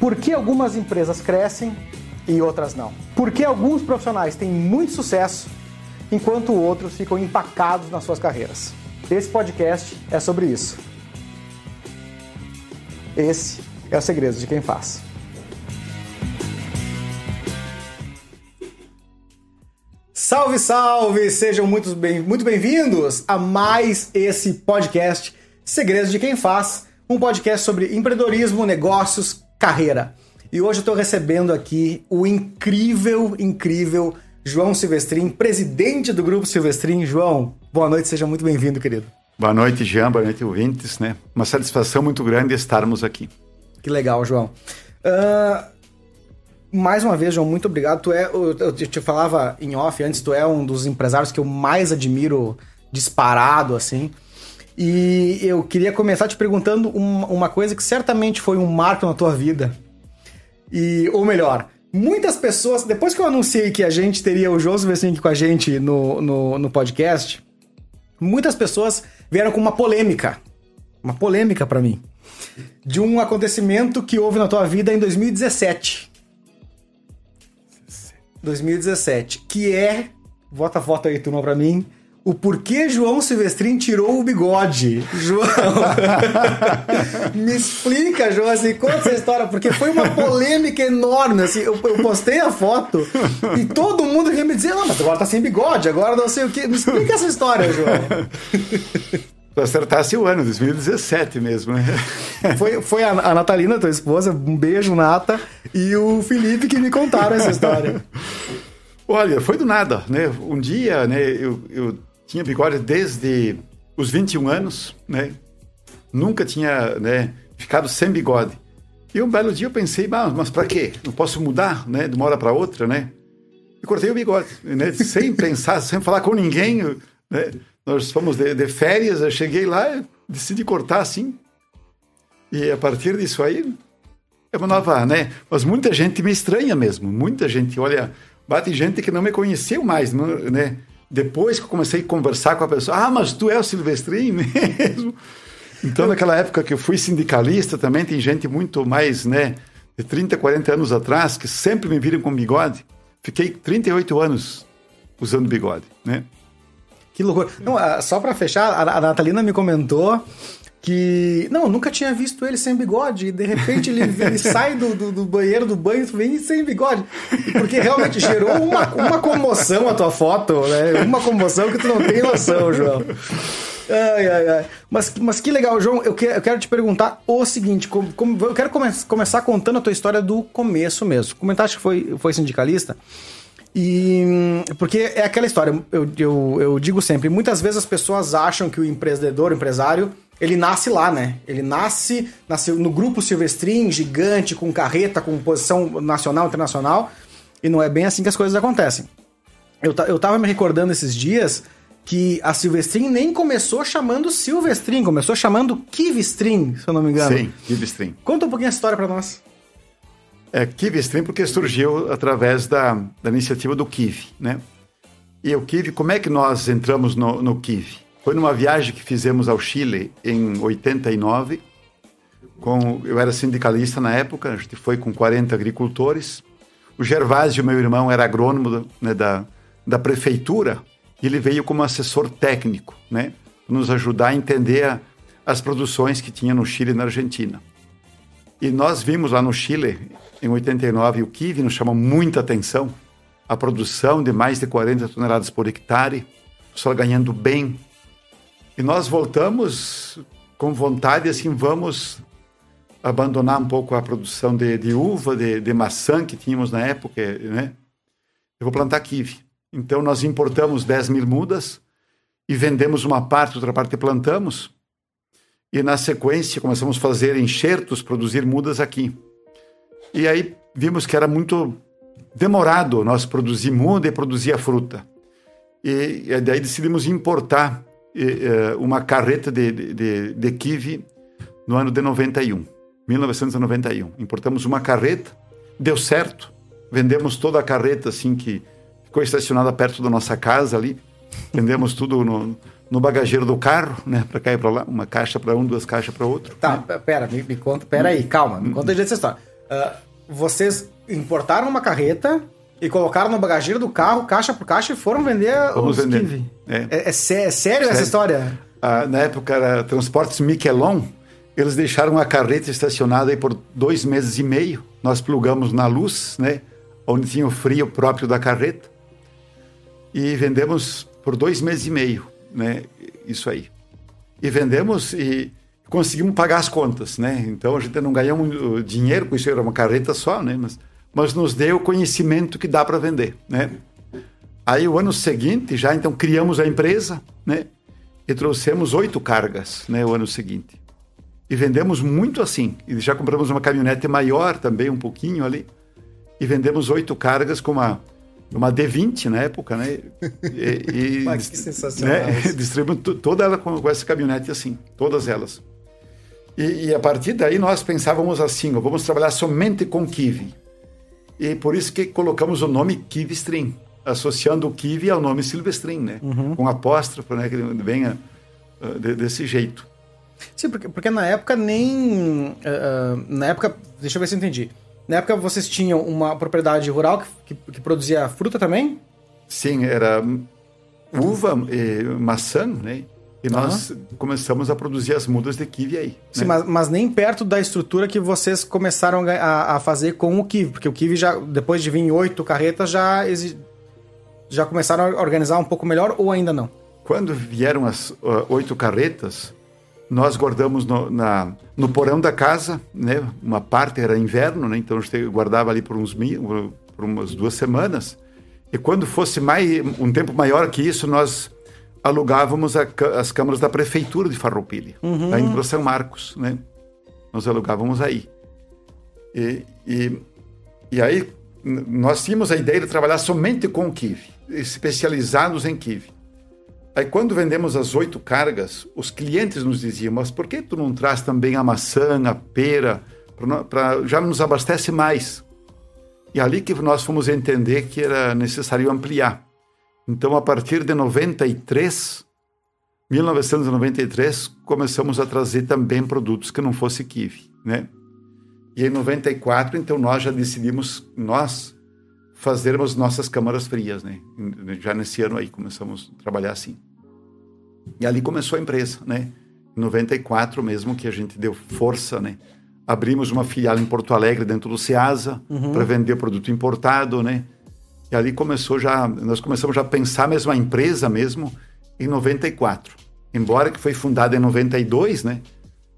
Por que algumas empresas crescem e outras não? Por que alguns profissionais têm muito sucesso enquanto outros ficam empacados nas suas carreiras? Esse podcast é sobre isso. Esse é o segredo de quem faz. Salve, salve! Sejam muito bem, bem-vindos a mais esse podcast Segredos de Quem Faz, um podcast sobre empreendedorismo, negócios, carreira. E hoje eu estou recebendo aqui o incrível, incrível João Silvestrin, presidente do Grupo Silvestrin. João, boa noite, seja muito bem-vindo, querido. Boa noite, Jean, boa noite, ouvintes, né? Uma satisfação muito grande estarmos aqui. Que legal, João. Uh, mais uma vez, João, muito obrigado. Tu é, eu te falava em off antes, tu é um dos empresários que eu mais admiro disparado, assim. E eu queria começar te perguntando uma coisa que certamente foi um marco na tua vida. E, ou melhor, muitas pessoas, depois que eu anunciei que a gente teria o Silvestrin aqui com a gente no, no, no podcast, muitas pessoas vieram com uma polêmica. Uma polêmica para mim. De um acontecimento que houve na tua vida em 2017. 2017. Que é. Vota a foto aí, turma, pra mim o porquê João Silvestrin tirou o bigode. João, me explica, João, assim, conta essa história, porque foi uma polêmica enorme, assim, eu, eu postei a foto e todo mundo queria me dizer, não, mas agora tá sem bigode, agora não sei o quê. Me explica essa história, João. Tu acertasse o ano, 2017 mesmo, né? Foi, foi a, a Natalina, tua esposa, um beijo, Nata, e o Felipe que me contaram essa história. Olha, foi do nada, né? Um dia, né, eu, eu tinha bigode desde os 21 anos, né? Nunca tinha, né, ficado sem bigode. E um belo dia eu pensei, mas, mas para quê? Não posso mudar, né, de uma hora para outra, né? E cortei o bigode, né, sem pensar, sem falar com ninguém, né? Nós fomos de, de férias, eu cheguei lá, decidi cortar assim. E a partir disso aí é uma nova, né? Mas muita gente me estranha mesmo, muita gente, olha, bate gente que não me conheceu mais, né? Depois que eu comecei a conversar com a pessoa, ah, mas tu é o Silvestrin mesmo? Então, naquela época que eu fui sindicalista, também tem gente muito mais, né, de 30, 40 anos atrás, que sempre me viram com bigode. Fiquei 38 anos usando bigode, né? Que loucura. Não, ah, só para fechar, a Natalina me comentou que não, nunca tinha visto ele sem bigode e de repente ele, ele sai do, do, do, banheiro do banho e vem sem bigode. Porque realmente gerou uma, uma comoção a tua foto né? Uma comoção que tu não tem noção João. Ai, ai, ai. Mas, mas que legal João eu, que, eu quero te perguntar o seguinte como, como eu quero come, começar contando a tua história do começo mesmo. Comentaste que foi, foi sindicalista. E porque é aquela história, eu, eu, eu digo sempre, muitas vezes as pessoas acham que o empreendedor, o empresário, ele nasce lá, né? Ele nasce, nasce no grupo Silvestrin, gigante, com carreta, com posição nacional, internacional, e não é bem assim que as coisas acontecem. Eu, eu tava me recordando esses dias que a Silvestrin nem começou chamando Silvestrin, começou chamando Kivstrin, se eu não me engano. Sim, Kivstrin. Conta um pouquinho a história para nós. É, Kivstrin porque surgiu através da, da iniciativa do Kiv, né? E o Kiv, como é que nós entramos no, no Kiv? Foi numa viagem que fizemos ao Chile em 89. Com, eu era sindicalista na época, a gente foi com 40 agricultores. O Gervásio, meu irmão, era agrônomo né, da, da prefeitura e ele veio como assessor técnico, né, nos ajudar a entender a, as produções que tinha no Chile e na Argentina. E nós vimos lá no Chile, em 89, o kiwi nos chamou muita atenção. A produção de mais de 40 toneladas por hectare, só ganhando bem e nós voltamos com vontade, assim, vamos abandonar um pouco a produção de, de uva, de, de, maçã que tínhamos na época, né? Eu vou plantar kiwi. Então nós importamos 10 mil mudas e vendemos uma parte, outra parte plantamos. E na sequência começamos a fazer enxertos, produzir mudas aqui. E aí vimos que era muito demorado nós produzir muda e produzir a fruta. E, e daí decidimos importar uma carreta de, de, de kiwi no ano de 91, 1991. Importamos uma carreta, deu certo, vendemos toda a carreta assim que ficou estacionada perto da nossa casa ali, vendemos tudo no, no bagageiro do carro, né, para e para lá, uma caixa para um, duas caixas para outro. Tá, né? pera, me, me conta, pera aí, calma, me conta essa história. Uh, vocês importaram uma carreta e colocaram no bagageiro do carro, caixa por caixa, e foram vender Vamos os vender. É. É, é sé- é sério essa história? Ah, na época era Transportes Miquelon, eles deixaram a carreta estacionada aí por dois meses e meio. Nós plugamos na luz, né? Onde tinha o frio próprio da carreta. E vendemos por dois meses e meio, né? Isso aí. E vendemos e conseguimos pagar as contas, né? Então a gente não ganhamos uh, dinheiro com isso, era uma carreta só, né? Mas, mas nos deu o conhecimento que dá para vender, né? Aí o ano seguinte já então criamos a empresa, né? E trouxemos oito cargas, né? O ano seguinte. E vendemos muito assim. E já compramos uma caminhonete maior também, um pouquinho ali. E vendemos oito cargas com uma, uma D20 na época, né? E, e- Mas que sensacional né? Distribuímos to- toda ela com, com essa caminhonete assim, todas elas. E, e a partir daí nós pensávamos assim, ó, vamos trabalhar somente com kiwi. E por isso que colocamos o nome Kiwi Stream, associando o kiwi ao nome Silvestrin, né? Com apóstrofo, né? Que venha uh, de- desse jeito. Sim, porque, porque na época nem. ah, ah, na época. Deixa eu ver se eu entendi. Na época vocês tinham uma propriedade rural que, que, que produzia fruta também? Sim, era uva e maçã, né? E nós começamos a produzir as mudas de kiwi aí. Sim, né? mas, mas nem perto da estrutura que vocês começaram a, a- fazer com o Kiwi, porque o Kiwi já, depois de vir oito carretas, já, já começaram a organizar um pouco melhor ou ainda não? Quando vieram as uh, oito carretas, nós guardamos no, na, no porão da casa, né? Uma parte era inverno, né? Então a gente guardava ali por uns por umas duas semanas. E quando fosse mais um tempo maior que isso, nós alugávamos a as câmaras da prefeitura de Farroupilha, lá em São Marcos, né? Nós alugávamos aí. E, e, e aí nós tínhamos a ideia de trabalhar somente com kiwi, especializados em kiwi. Aí quando vendemos as oito cargas, os clientes nos diziam, mas por que tu não traz também a maçã, a pera, pra pra- já nos abastece mais? E ali que nós fomos entender que era necessário ampliar. Então, a partir de 93, 1993, começamos a trazer também produtos que não fosse kiwi, né? E em 94, então, nós já decidimos, nós, fazermos nossas câmaras frias, né? Já nesse ano aí começamos a trabalhar assim. E ali começou a empresa, né? Em 94 mesmo que a gente deu força, né? Abrimos uma filial em Porto Alegre dentro do Ceasa para vender produto importado, né? E ali começou já, nós começamos já a pensar mesmo a empresa mesmo em 94. Embora que foi fundada em 92, né?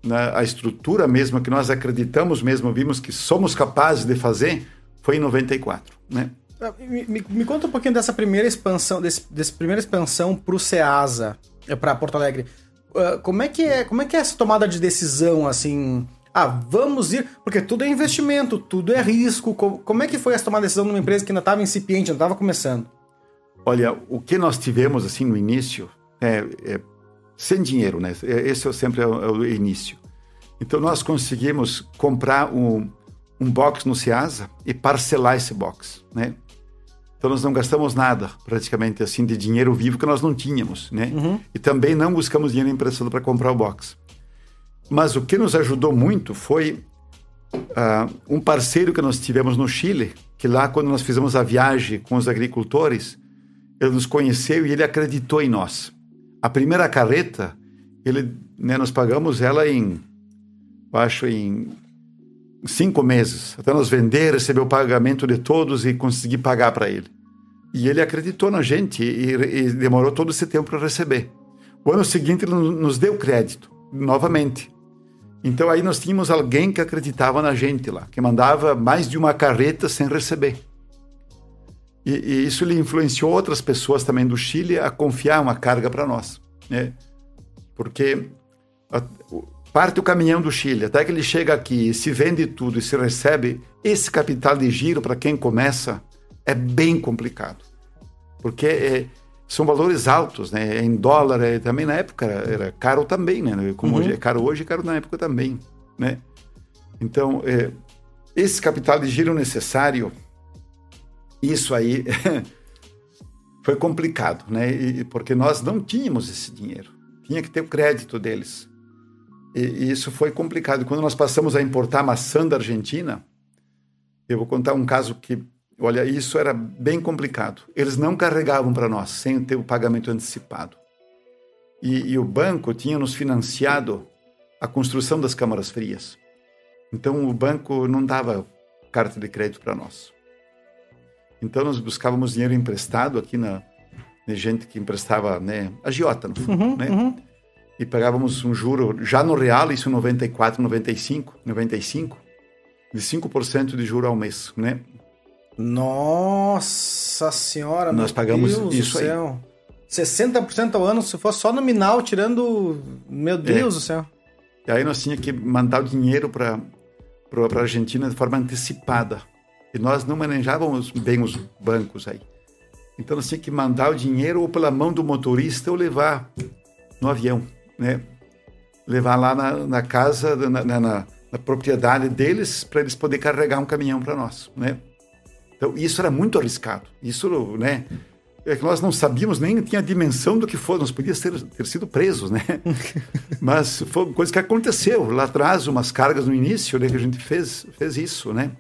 Na, a estrutura mesmo que nós acreditamos mesmo, vimos que somos capazes de fazer, foi em 94, né? Ah, Me, me- me conta um pouquinho dessa primeira expansão, desse, primeira expansão para o Ceasa, para Porto Alegre. Ah, como é que é, como é que é essa tomada de decisão assim? Ah, vamos ir, porque tudo é investimento, tudo é risco. Co- Como, é que foi essa tomada de decisão numa empresa que ainda estava incipiente, ainda estava começando? Olha, o que nós tivemos assim no início é, é sem dinheiro, né? É- Esse é sempre é o, é o início. Então nós conseguimos comprar um, um box no Ceasa e parcelar esse box, né? Então nós não gastamos nada, praticamente assim, de dinheiro vivo que nós não tínhamos, né? E também não buscamos dinheiro emprestado para comprar o box. Mas o que nos ajudou muito foi ah, um parceiro que nós tivemos no Chile, que lá quando nós fizemos a viagem com os agricultores, ele nos conheceu e ele acreditou em nós. A primeira carreta, ele, né, nós pagamos ela em, acho, em cinco meses, até nós vender, receber o pagamento de todos e conseguir pagar para ele. E ele acreditou na gente e, e demorou todo esse tempo para receber. O ano seguinte ele nos deu crédito, novamente. Então aí nós tínhamos alguém que acreditava na gente lá, que mandava mais de uma carreta sem receber. E, e isso lhe influenciou outras pessoas também do Chile a confiar uma carga para nós, né? Porque a, parte o caminhão do Chile, até que ele chega aqui, se vende tudo e se recebe, esse capital de giro para quem começa é bem complicado. Porque é, são valores altos, né? Em dólar, é, também na época era, era caro também, né? Como hoje é caro hoje, é caro na época também, né? Então, é, esse capital de giro necessário, isso aí foi complicado, né? E, porque nós não tínhamos esse dinheiro. Tinha que ter o crédito deles. E, e isso foi complicado. Quando nós passamos a importar maçã da Argentina, Eu vou contar um caso que, olha, isso era bem complicado. Eles não carregavam para nós sem ter o pagamento antecipado. E, e o banco tinha nos financiado a construção das câmaras frias. Então o banco não dava carta de crédito para nós. Então nós buscávamos dinheiro emprestado aqui na, gente que emprestava, né, agiota no fundo, uhum, né? Uhum. E pagávamos um juro já no real, isso 94, 95, 95, de 5% de juro ao mês, né? Nossa senhora, nós pagamos Deus isso aí. 60% ao ano, se for só nominal, tirando. Meu Deus é. do céu. E aí nós tínhamos que mandar o dinheiro para a Argentina de forma antecipada. E nós não manejávamos bem os bancos aí. Então nós tínhamos que mandar o dinheiro ou pela mão do motorista ou levar no avião, né? Levar lá na, na casa, na, na, na propriedade deles, para eles poderem carregar um caminhão para nós, né? Então isso era muito arriscado. Isso, né? é que nós não sabíamos nem tinha a dimensão do que foi, nós podíamos ter, ter sido presos, né? Mas foi coisa que aconteceu lá atrás, umas cargas no início, né, que a gente fez, fez isso, né?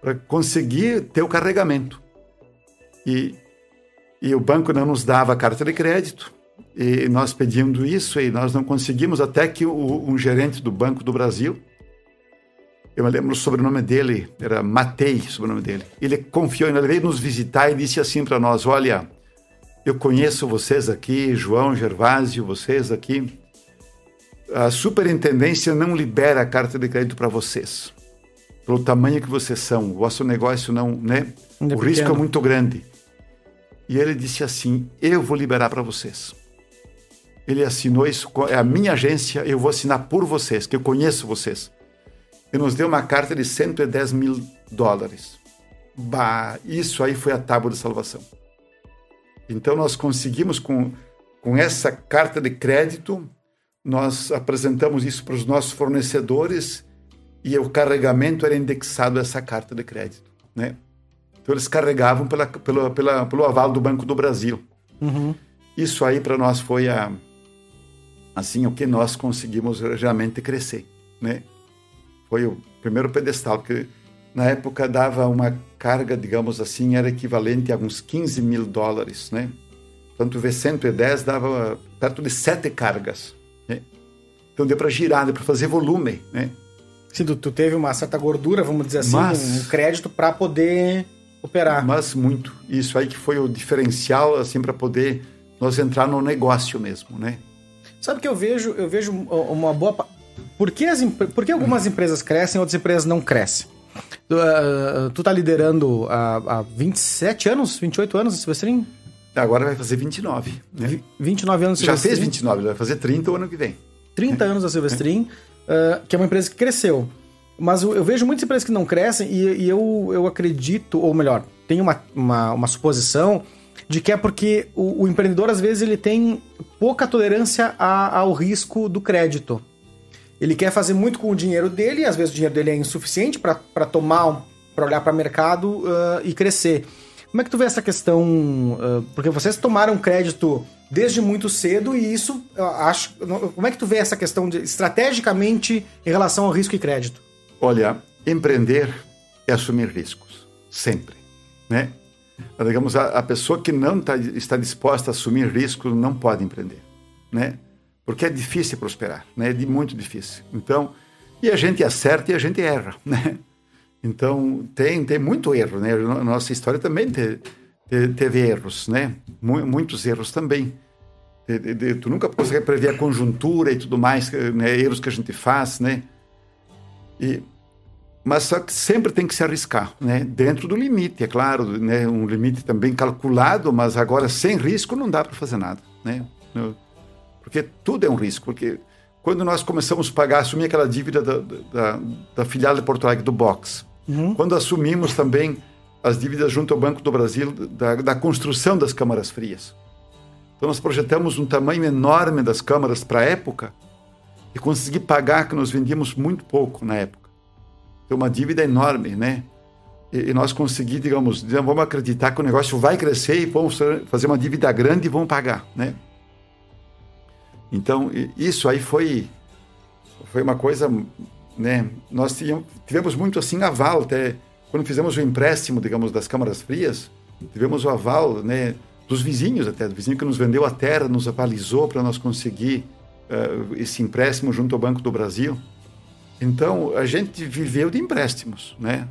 Para conseguir ter o carregamento. E, e o banco não nos dava carta de crédito, e nós pedimos isso e nós não conseguimos, até que o, um gerente do Banco do Brasil, eu me lembro o sobrenome dele, era Matei, o sobrenome dele. Ele confiou, ele veio nos visitar e disse assim para nós: Olha, eu conheço vocês aqui, João Gervásio, vocês aqui. A superintendência não libera a carta de crédito para vocês. Pelo tamanho que vocês são, o vosso negócio não, né? o risco é muito grande. E ele disse assim: Eu vou liberar para vocês. Ele assinou isso, é a minha agência, eu vou assinar por vocês, que eu conheço vocês. E nos deu uma carta de 110 mil dólares. Bah, isso aí foi a tábua de salvação. Então, nós conseguimos, com, com essa carta de crédito, nós apresentamos isso para os nossos fornecedores e o carregamento era indexado a essa carta de crédito, né? Então, eles carregavam pela, pela, pela, pelo aval do Banco do Brasil. Uhum. Isso aí, para nós, foi a, assim, o que nós conseguimos realmente crescer, né? Foi o primeiro pedestal, porque na época dava uma carga, digamos assim, era equivalente a uns 15 mil dólares, né? Tanto o V110 dava perto de sete cargas, né? Então deu para girar, deu para fazer volume, né? Sim, tu, tu, teve uma certa gordura, vamos dizer assim, mas, um crédito para poder operar. Mas muito. Isso aí que foi o diferencial, assim, para poder nós entrar no negócio mesmo, né? Sabe que eu vejo, eu vejo uma boa... Por que, as, por que algumas empresas crescem e outras empresas não crescem? Tu, uh, tu tá liderando há, há 27 anos, 28 anos, Silvestrin? Agora vai fazer 29. Né? 29 anos Já fez 29, vai fazer 30 o ano que vem. 30 anos da Silvestrin, é. uh, que é uma empresa que cresceu. Mas eu, eu vejo muitas empresas que não crescem e, e, eu, eu acredito, ou melhor, tenho uma, uma, uma suposição de que é porque o, o, empreendedor, às vezes, ele tem pouca tolerância a, ao risco do crédito. Ele quer fazer muito com o dinheiro dele, às vezes o dinheiro dele é insuficiente para tomar, para olhar para o mercado uh, e crescer. Como é que tu vê essa questão? Uh, porque vocês tomaram crédito desde muito cedo e isso, acho. Como é que tu vê essa questão de, estrategicamente em relação ao risco e crédito? Olha, empreender é assumir riscos, sempre, né? Digamos, a, a pessoa que não tá, está disposta a assumir riscos não pode empreender, né? Porque é difícil prosperar, né? É muito difícil. Então, e a gente acerta e a gente erra, né? Então, tem, tem muito erro, né? Nossa história também te, te, teve erros, né? Muitos erros também. Tu nunca consegue prever a conjuntura e tudo mais, né? erros que a gente faz, né? E, mas só que sempre tem que se arriscar, né? Dentro do limite, é claro, né? Um limite também calculado, mas agora sem risco não dá para fazer nada, né? Porque tudo é um risco. Porque quando nós começamos a pagar, assumir aquela dívida da, da, da filial de Porto Alegre do Box, uhum. quando assumimos também as dívidas junto ao Banco do Brasil da, da construção das câmaras frias. Então nós projetamos um tamanho enorme das câmaras para a época e consegui pagar que nós vendíamos muito pouco na época. Então uma dívida enorme, né? E, e nós conseguimos, digamos, vamos acreditar que o negócio vai crescer e vamos fazer uma dívida grande e vamos pagar, né? Então, isso aí foi, foi uma coisa, né? Nós tivemos muito assim aval, até quando fizemos o empréstimo, digamos, das câmaras frias, tivemos o aval, né, dos vizinhos até, do vizinho que nos vendeu a terra, nos avalizou para nós conseguir uh, esse empréstimo junto ao Banco do Brasil. Então, a gente viveu de empréstimos, né?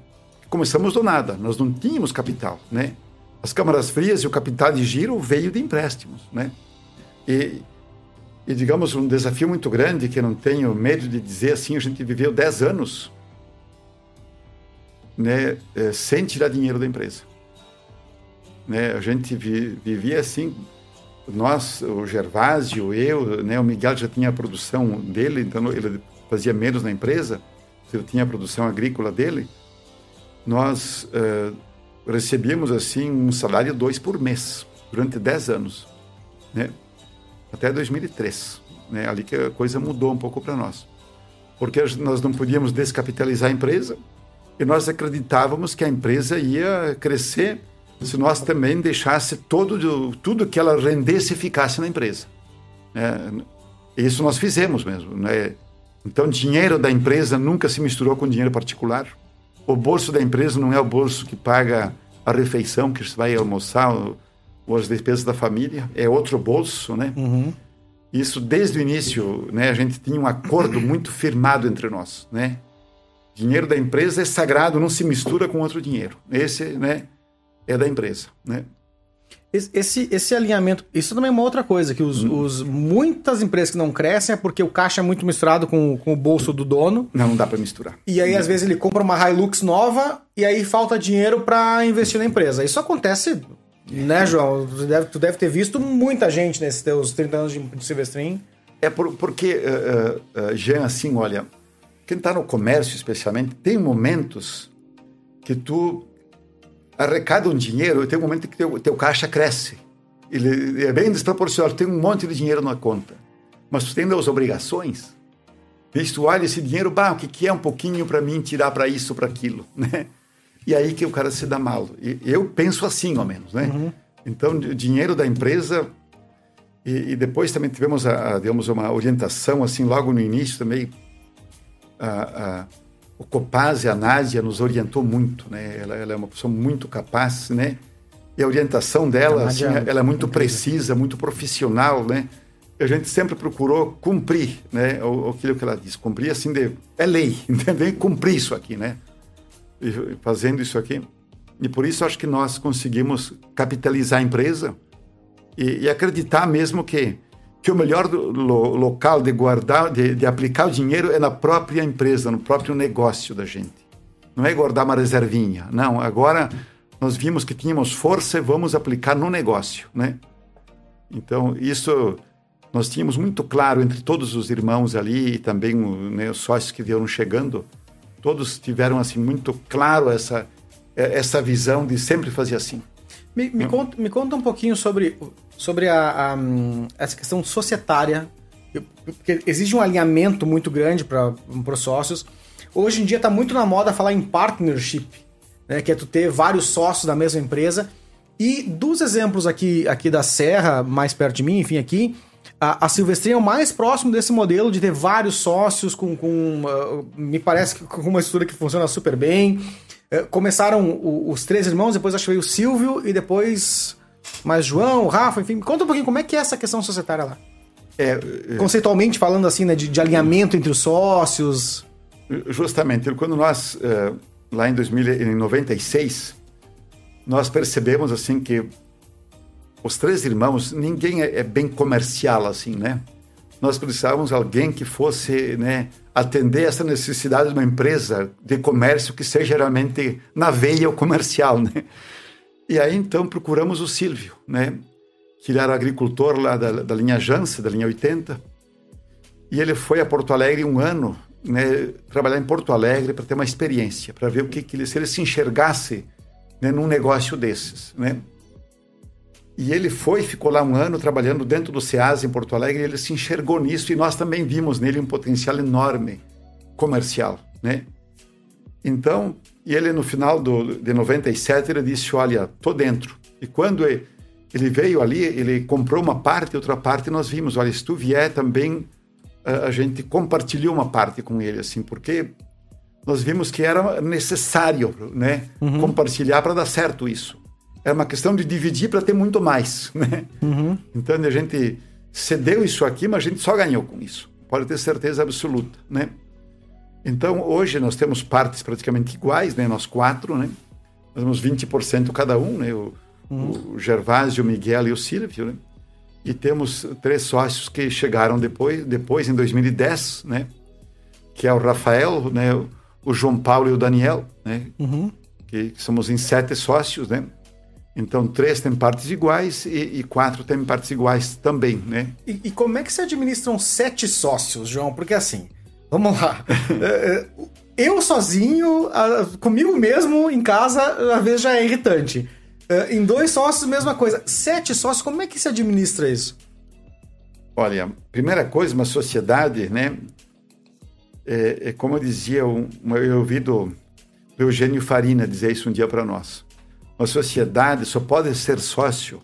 Começamos do nada, nós não tínhamos capital, né? As câmaras frias e o capital de giro veio de empréstimos, né? E, e digamos, um desafio muito grande, que não tenho medo de dizer assim, a gente viveu 10 anos né, é, sem tirar dinheiro da empresa. Né, a gente vi, vivia assim, nós, o Gervásio, eu, né, o Miguel já tinha a produção dele, então ele fazia menos na empresa, ele tinha a produção agrícola dele, nós uh, recebíamos assim um salário dois por mês durante 10 anos, né? Até 2003, né? ali que a coisa mudou um pouco para nós, porque nós não podíamos descapitalizar a empresa e nós acreditávamos que a empresa ia crescer se nós também deixasse todo tudo que ela rendesse ficasse na empresa. Né? Isso nós fizemos mesmo, né? Então, dinheiro da empresa nunca se misturou com dinheiro particular. O bolso da empresa não é o bolso que paga a refeição que você vai almoçar as despesas da família, é outro bolso, né? Uhum. Isso desde o início, né? A gente tinha um acordo muito firmado entre nós, né? Dinheiro da empresa é sagrado, não se mistura com outro dinheiro. Esse, né? É da empresa, né? Esse, esse alinhamento, isso também é uma outra coisa, que os, hum. os, muitas empresas que não crescem é porque o caixa é muito misturado com, com o bolso do dono. Não, não dá para misturar. E aí, não. às vezes, ele compra uma Hilux nova e aí falta dinheiro para investir na empresa. Isso acontece, né, João? Tu deve, tu deve ter visto muita gente nesses teus 30 anos de, de Silvestrin. É por, porque, uh, uh, Jean, assim, olha, quem está no comércio especialmente, tem momentos que tu arrecada um dinheiro e tem um momento que teu, teu caixa cresce. Ele é bem desproporcional, tem um monte de dinheiro na conta. Mas tu tem as obrigações. Vês, tu olha esse dinheiro, bah, o que, que é um pouquinho para mim tirar para isso, para aquilo, né? E aí que o cara se dá mal. E eu penso assim, ao menos, né? Uhum. Então, o dinheiro da empresa... E, e, depois também tivemos, a, a, digamos, uma orientação, assim, logo no início também... A, a, o Copaz e a Nádia nos orientou muito, né? Ela, ela, é uma pessoa muito capaz, né? E a orientação dela, a assim, é ela é muito precisa, muito profissional, né? A gente sempre procurou cumprir, né? O, aquilo que ela diz, cumprir assim de é lei, entendeu? Cumprir isso aqui, né? Fazendo isso aqui. E por isso acho que nós conseguimos capitalizar a empresa e, e acreditar mesmo que que o melhor lo, local de guardar, de, de, aplicar o dinheiro é na própria empresa, no próprio negócio da gente. Não é guardar uma reservinha. Não, agora nós vimos que tínhamos força e vamos aplicar no negócio, né? Então, isso nós tínhamos muito claro entre todos os irmãos ali e também né, os sócios que vieram chegando. Todos tiveram, assim, muito claro essa, essa visão de sempre fazer assim. Me, me, conta, me conta um pouquinho sobre, sobre a, a essa questão societária, porque exige um alinhamento muito grande para os sócios. Hoje em dia está muito na moda falar em partnership, né, que é tu ter vários sócios da mesma empresa. E dos exemplos aqui, aqui da Serra, mais perto de mim, enfim, aqui, a, a Silvestrinha é o mais próximo desse modelo de ter vários sócios com, com uh, me parece que com uma estrutura que funciona super bem. É, começaram o, os três irmãos, depois acho que veio o Silvio e depois mais João, Rafa, enfim. Conta um pouquinho como é que é essa questão societária lá. É, é, Conceitualmente falando assim, né, de, de, alinhamento entre os sócios. Justamente, quando nós, é, lá em 1996, nós percebemos assim que os três irmãos, ninguém é, é bem comercial assim, né? Nós precisávamos de alguém que fosse, né, atender essa necessidade de uma empresa de comércio que seja realmente na veia o comercial, né? E aí então procuramos o Silvio, né? Que ele era agricultor lá da, da linha Janssen, da linha 80. E ele foi a Porto Alegre um ano, né? Trabalhar em Porto Alegre para ter uma experiência, para ver o que, que ele, se ele se enxergasse né, num negócio desses, né? E ele foi, ficou lá um ano trabalhando dentro do SEAS em Porto Alegre, e ele se enxergou nisso e nós também vimos nele um potencial enorme comercial, né? Então, e ele no final do, de 97, ele disse, olha, tô dentro. E quando ele veio ali, ele comprou uma parte, outra parte, nós vimos, olha, se tu vier também, a, a gente compartilhou uma parte com ele, assim, porque nós vimos que era necessário né, uhum. compartilhar para dar certo isso. Era uma questão de dividir para ter muito mais. Né? Uhum. Então a gente cedeu isso aqui, mas a gente só ganhou com isso. Pode ter certeza absoluta. Né? Então hoje nós temos partes praticamente iguais, né? nós quatro, né? nós temos 20% cada um, né? o, uhum. o Gervásio, o Miguel e o Silvio. Né? E temos três sócios que chegaram depois, depois em 2010, né? que é o Rafael, né? o João Paulo e o Daniel, né? Uhum. Que, que, somos em sete sócios, né? Então, três têm partes iguais e, e quatro têm partes iguais também, né? E, e, como é que se administram sete sócios, João? Porque assim, vamos lá. É, é, eu sozinho, comigo mesmo, em casa, às vezes já é irritante. É, em dois sócios, mesma coisa. Sete sócios, como é que se administra isso? Olha, primeira coisa, uma sociedade, né? é, é como eu dizia, um, eu ouvi do, do Eugênio Farina dizer isso um dia para nós. Uma sociedade só pode ser sócio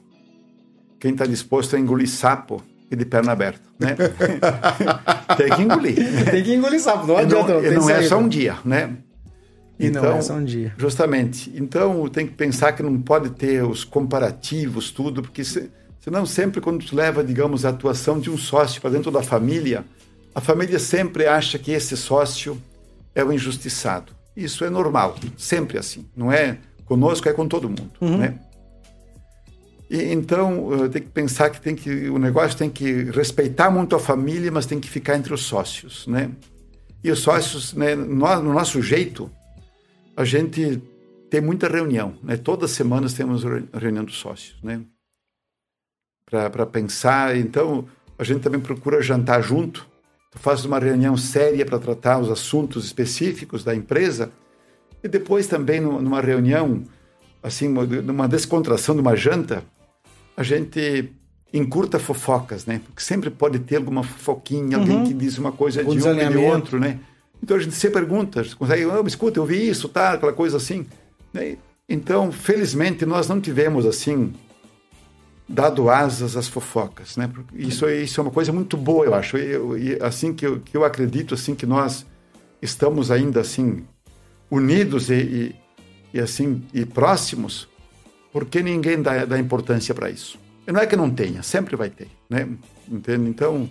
quem está disposto a engolir sapo e de perna aberta, né? tem que engolir. Né? Tem que engolir sapo, não adianta. Não, não é só um dia, né? E então, não é só um dia. Justamente. Então, tem que pensar que não pode ter os comparativos, tudo, porque se, senão sempre quando tu leva, digamos, a atuação de um sócio para dentro da família, a família sempre acha que esse sócio é o injustiçado. Isso é normal, sempre assim. Não é conosco, é com todo mundo, uhum. né? E, então, tem que pensar que, tem que o negócio tem que respeitar muito a família, mas tem que ficar entre os sócios, né? E os sócios, né, no, no nosso jeito, a gente tem muita reunião, né? Todas as semanas temos reunião dos sócios, né? Para pensar. Então, a gente também procura jantar junto, tu fazes uma reunião séria para tratar os assuntos específicos da empresa e depois também numa reunião, assim, numa descontração de uma janta, a gente encurta fofocas, né? Porque sempre pode ter alguma fofoquinha, alguém uhum. que diz uma coisa de um e de outro, né? Então a gente se pergunta, consegue, oh, escuta, eu vi isso, tá? Aquela coisa assim. Né? Então, felizmente, nós não tivemos assim dado asas às fofocas, né? Isso, isso é uma coisa muito boa, eu acho. E assim que eu, que eu acredito, assim que nós estamos ainda assim unidos e, e, e assim e próximos, porque ninguém dá, dá importância para isso. E não é que não tenha, sempre vai ter, né? Entende? Então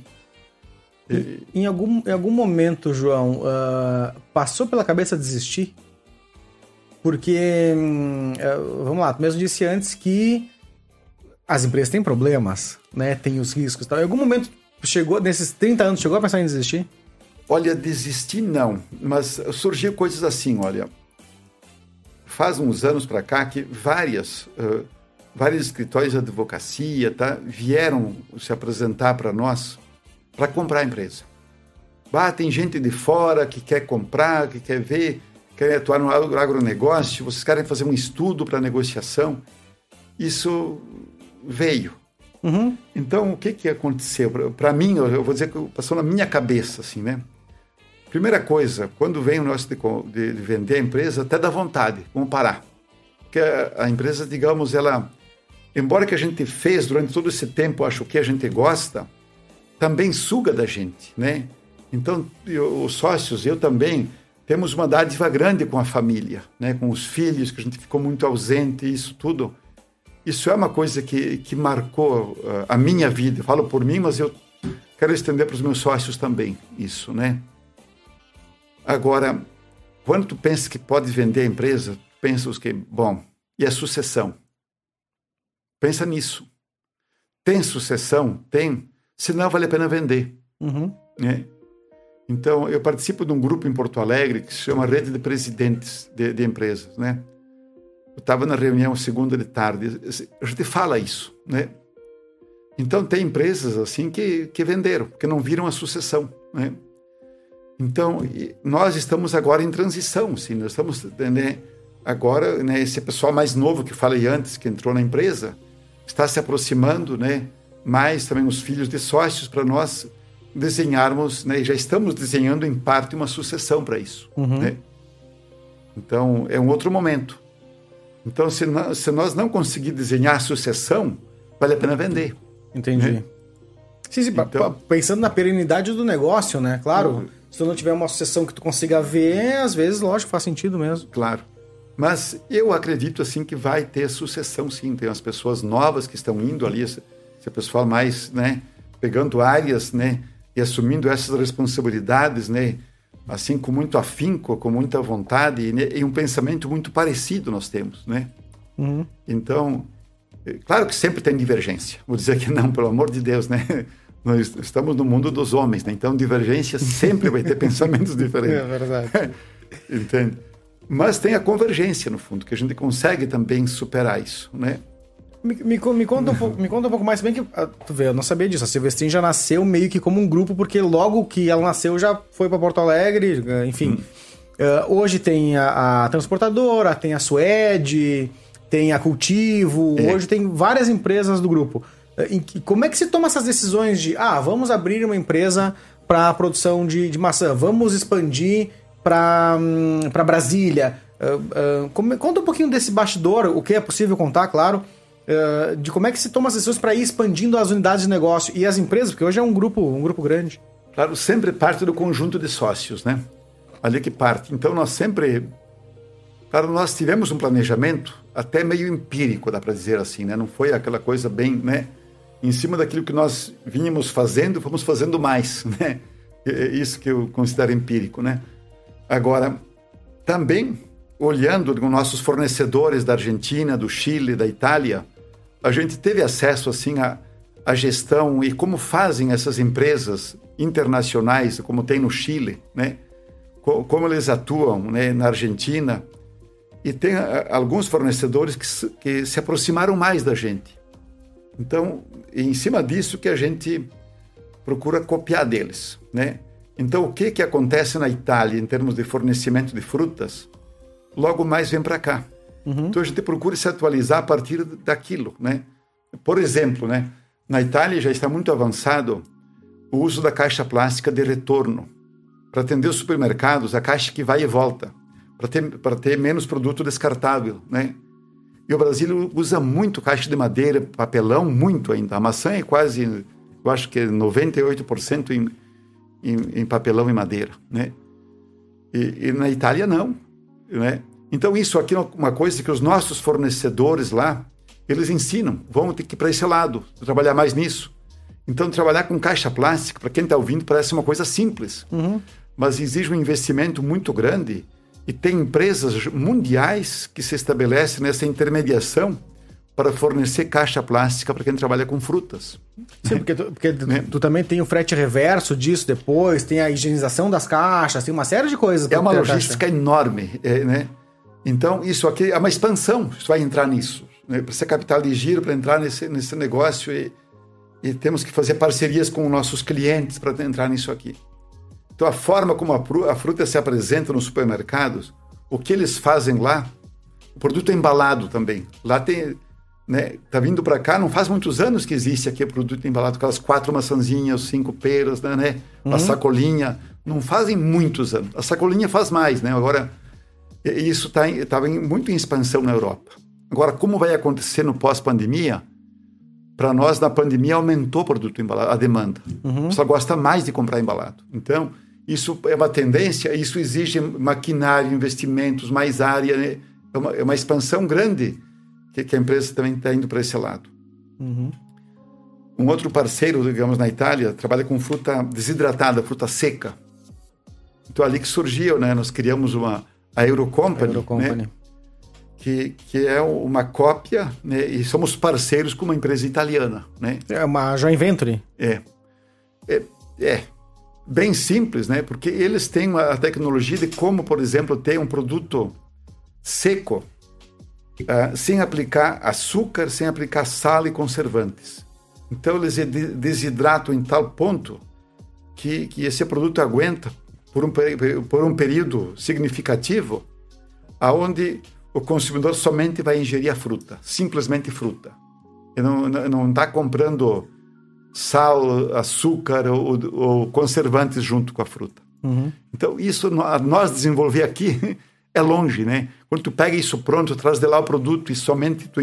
e... Em, algum, em algum momento, João, uh, passou pela cabeça desistir? Porque, uh, vamos lá, tu mesmo disse antes que as empresas têm problemas, né? Tem os riscos e tal. Em algum momento chegou, nesses 30 anos, chegou a pensar em desistir? Olha, desistir não, mas surgiu coisas assim, olha. Faz uns anos para cá que várias, uh, vários escritórios de advocacia tá, vieram se apresentar para nós para comprar a empresa. Bah, tem gente de fora que quer comprar, que quer ver, quer atuar no agronegócio, vocês querem fazer um estudo para negociação. Isso veio. Uhum. Então, o que, que aconteceu? Para mim, eu vou dizer que passou na minha cabeça, assim, né? Primeira coisa, quando vem o nosso de, de, de, vender a empresa, até dá vontade, vamos parar. Porque a, a, empresa, digamos, ela, embora que a gente fez durante todo esse tempo, acho que a gente gosta, também suga da gente, né? Então, eu, os sócios, eu também, temos uma dádiva grande com a família, né? Com os filhos, que a gente ficou muito ausente, isso tudo. Isso é uma coisa que, que marcou uh, a minha vida. Eu falo por mim, mas eu quero estender para os meus sócios também isso, né? Agora, quando tu pensa que pode vender a empresa, pensa os que, bom, e a sucessão? Pensa nisso. Tem sucessão? Tem. Senão vale a pena vender. Uhum. Né? Então, eu participo de um grupo em Porto Alegre que se chama Rede de Presidentes de, de Empresas, né? Eu estava na reunião segunda de tarde, a gente fala isso, né? Então tem empresas assim que, que venderam, que não viram a sucessão, né? Então nós estamos agora em transição, sim, nós estamos né, agora, né, esse pessoal mais novo que falei antes, que entrou na empresa, está se aproximando, né? Mais também os filhos de sócios para nós desenharmos, né? Já estamos desenhando em parte uma sucessão para isso, uhum. né? Então é um outro momento. Então, se, não, se nós não conseguir desenhar a sucessão, vale a pena vender. Entendi. Né? Sim, sim, então, pensando na perenidade do negócio, né? Claro. Se tu não tiver uma sucessão que tu consiga ver, às vezes, lógico, faz sentido mesmo. Claro. Mas eu acredito assim que vai ter sucessão sim. Tem as pessoas novas que estão indo ali, esse, pessoal mais, né, pegando áreas, né, e assumindo essas responsabilidades, né, assim com muito afinco, com muita vontade e, né, e um pensamento muito parecido nós temos, né? Uhum. Então, é, claro que sempre tem divergência. Vou dizer que não, pelo amor de Deus, né? Nós estamos no mundo dos homens, né? Então, divergência sempre vai ter pensamentos diferentes. É verdade. Entende? Mas tem a convergência, no fundo, que a gente consegue também superar isso, né? Me, me, me, conta um pouco, me conta um pouco mais, bem que ah, tu vê, eu não sabia disso. A Silvestrin já nasceu meio que como um grupo, porque logo que ela nasceu já foi para Porto Alegre, eh, enfim. Hum. Uh, hoje tem a, a, transportadora, tem a Suede, tem a Cultivo, é. hoje tem várias empresas do grupo. Uh, como é que se toma essas decisões de, ah, vamos abrir uma empresa para a produção de, de maçã, vamos expandir para hum, Brasília? Uh, como, conta um pouquinho desse bastidor, o que é possível contar, claro uh, de como é que se toma as decisões para ir expandindo as unidades de negócio e as empresas, porque hoje é um grupo, um grupo grande. Claro, sempre parte do conjunto de sócios, né? Ali que parte. Então nós sempre, claro, nós tivemos um planejamento até meio empírico, dá para dizer assim, né? Não foi aquela coisa bem, né? Em cima daquilo que nós vínhamos fazendo, fomos fazendo mais, né? É isso que eu considero empírico, né? Agora, também olhando com nossos fornecedores da Argentina, do Chile, da Itália, a gente teve acesso assim à, à gestão e como fazem essas empresas internacionais, como tem no Chile, né? como eles atuam né, na Argentina. E tem a, alguns fornecedores que que se aproximaram mais da gente. Então, em cima disso que a gente procura copiar deles, né? Então, o que que acontece na Itália em termos de fornecimento de frutas? Logo mais vem para cá. Uhum. Então a gente procura se atualizar a partir daquilo, né? Por exemplo, né? Na Itália já está muito avançado o uso da caixa plástica de retorno para atender os supermercados, a caixa que vai e volta, para ter para ter menos produto descartável, né? E o Brasil usa muito caixa de madeira, papelão, muito ainda. A maçã é quase, eu acho que é 98% em, em, em papelão e madeira, né? E, e na Itália não, né? Então, isso aqui é uma coisa que os nossos fornecedores lá, eles ensinam. Vamos ter que ir para esse lado, trabalhar mais nisso. Então, trabalhar com caixa plástica, para quem está ouvindo, parece uma coisa simples. Uhum. Mas exige um investimento muito grande. E tem empresas mundiais que se estabelecem nessa intermediação para fornecer caixa plástica para quem trabalha com frutas. Sim, porque, tu, porque né? tu, também tem o frete reverso disso depois, tem a higienização das caixas, tem uma série de coisas. É uma logística enorme, é, né? Então, isso aqui é uma expansão, isso vai entrar nisso. Né? Para ser capital de giro, para entrar nesse, nesse negócio e, e temos que fazer parcerias com nossos clientes para entrar nisso aqui. Então, a forma como a, a fruta se apresenta nos supermercados, o que eles fazem lá, o produto é embalado também. Lá tem, né, tá vindo para cá, não faz muitos anos que existe aqui o produto embalado, aquelas quatro maçãzinhas, cinco peras, né, né uhum. a sacolinha, não fazem muitos anos. A sacolinha faz mais, né? Agora isso estava tá, muito em expansão na Europa. Agora, como vai acontecer no pós-pandemia? Para nós, na pandemia, aumentou o produto embalado, a demanda. Uhum. Só gosta mais de comprar embalado. Então, isso é uma tendência, isso exige maquinário, investimentos, mais área. Né? É, uma, é uma expansão grande que, que a empresa também está indo para esse lado. Uhum. Um outro parceiro, digamos, na Itália, trabalha com fruta desidratada, fruta seca. Então, ali que surgiu, né? Nós criamos uma, a Eurocompany, a Eurocompany. Né? Que, que é uma cópia, né? e somos parceiros com uma empresa italiana. Né? É uma joint venture? É. é. É, bem simples, né? porque eles têm a tecnologia de como, por exemplo, ter um produto seco, uh, sem aplicar açúcar, sem aplicar sal e conservantes. Então, eles desidratam em tal ponto que, que esse produto aguenta por um, por um período significativo, aonde o consumidor somente vai ingerir a fruta, simplesmente fruta. E não está comprando sal, açúcar ou, ou, conservantes junto com a fruta. Uhum. Então, isso nós desenvolver aqui é longe, né? Quando tu pega isso pronto, traz de lá o produto e somente tu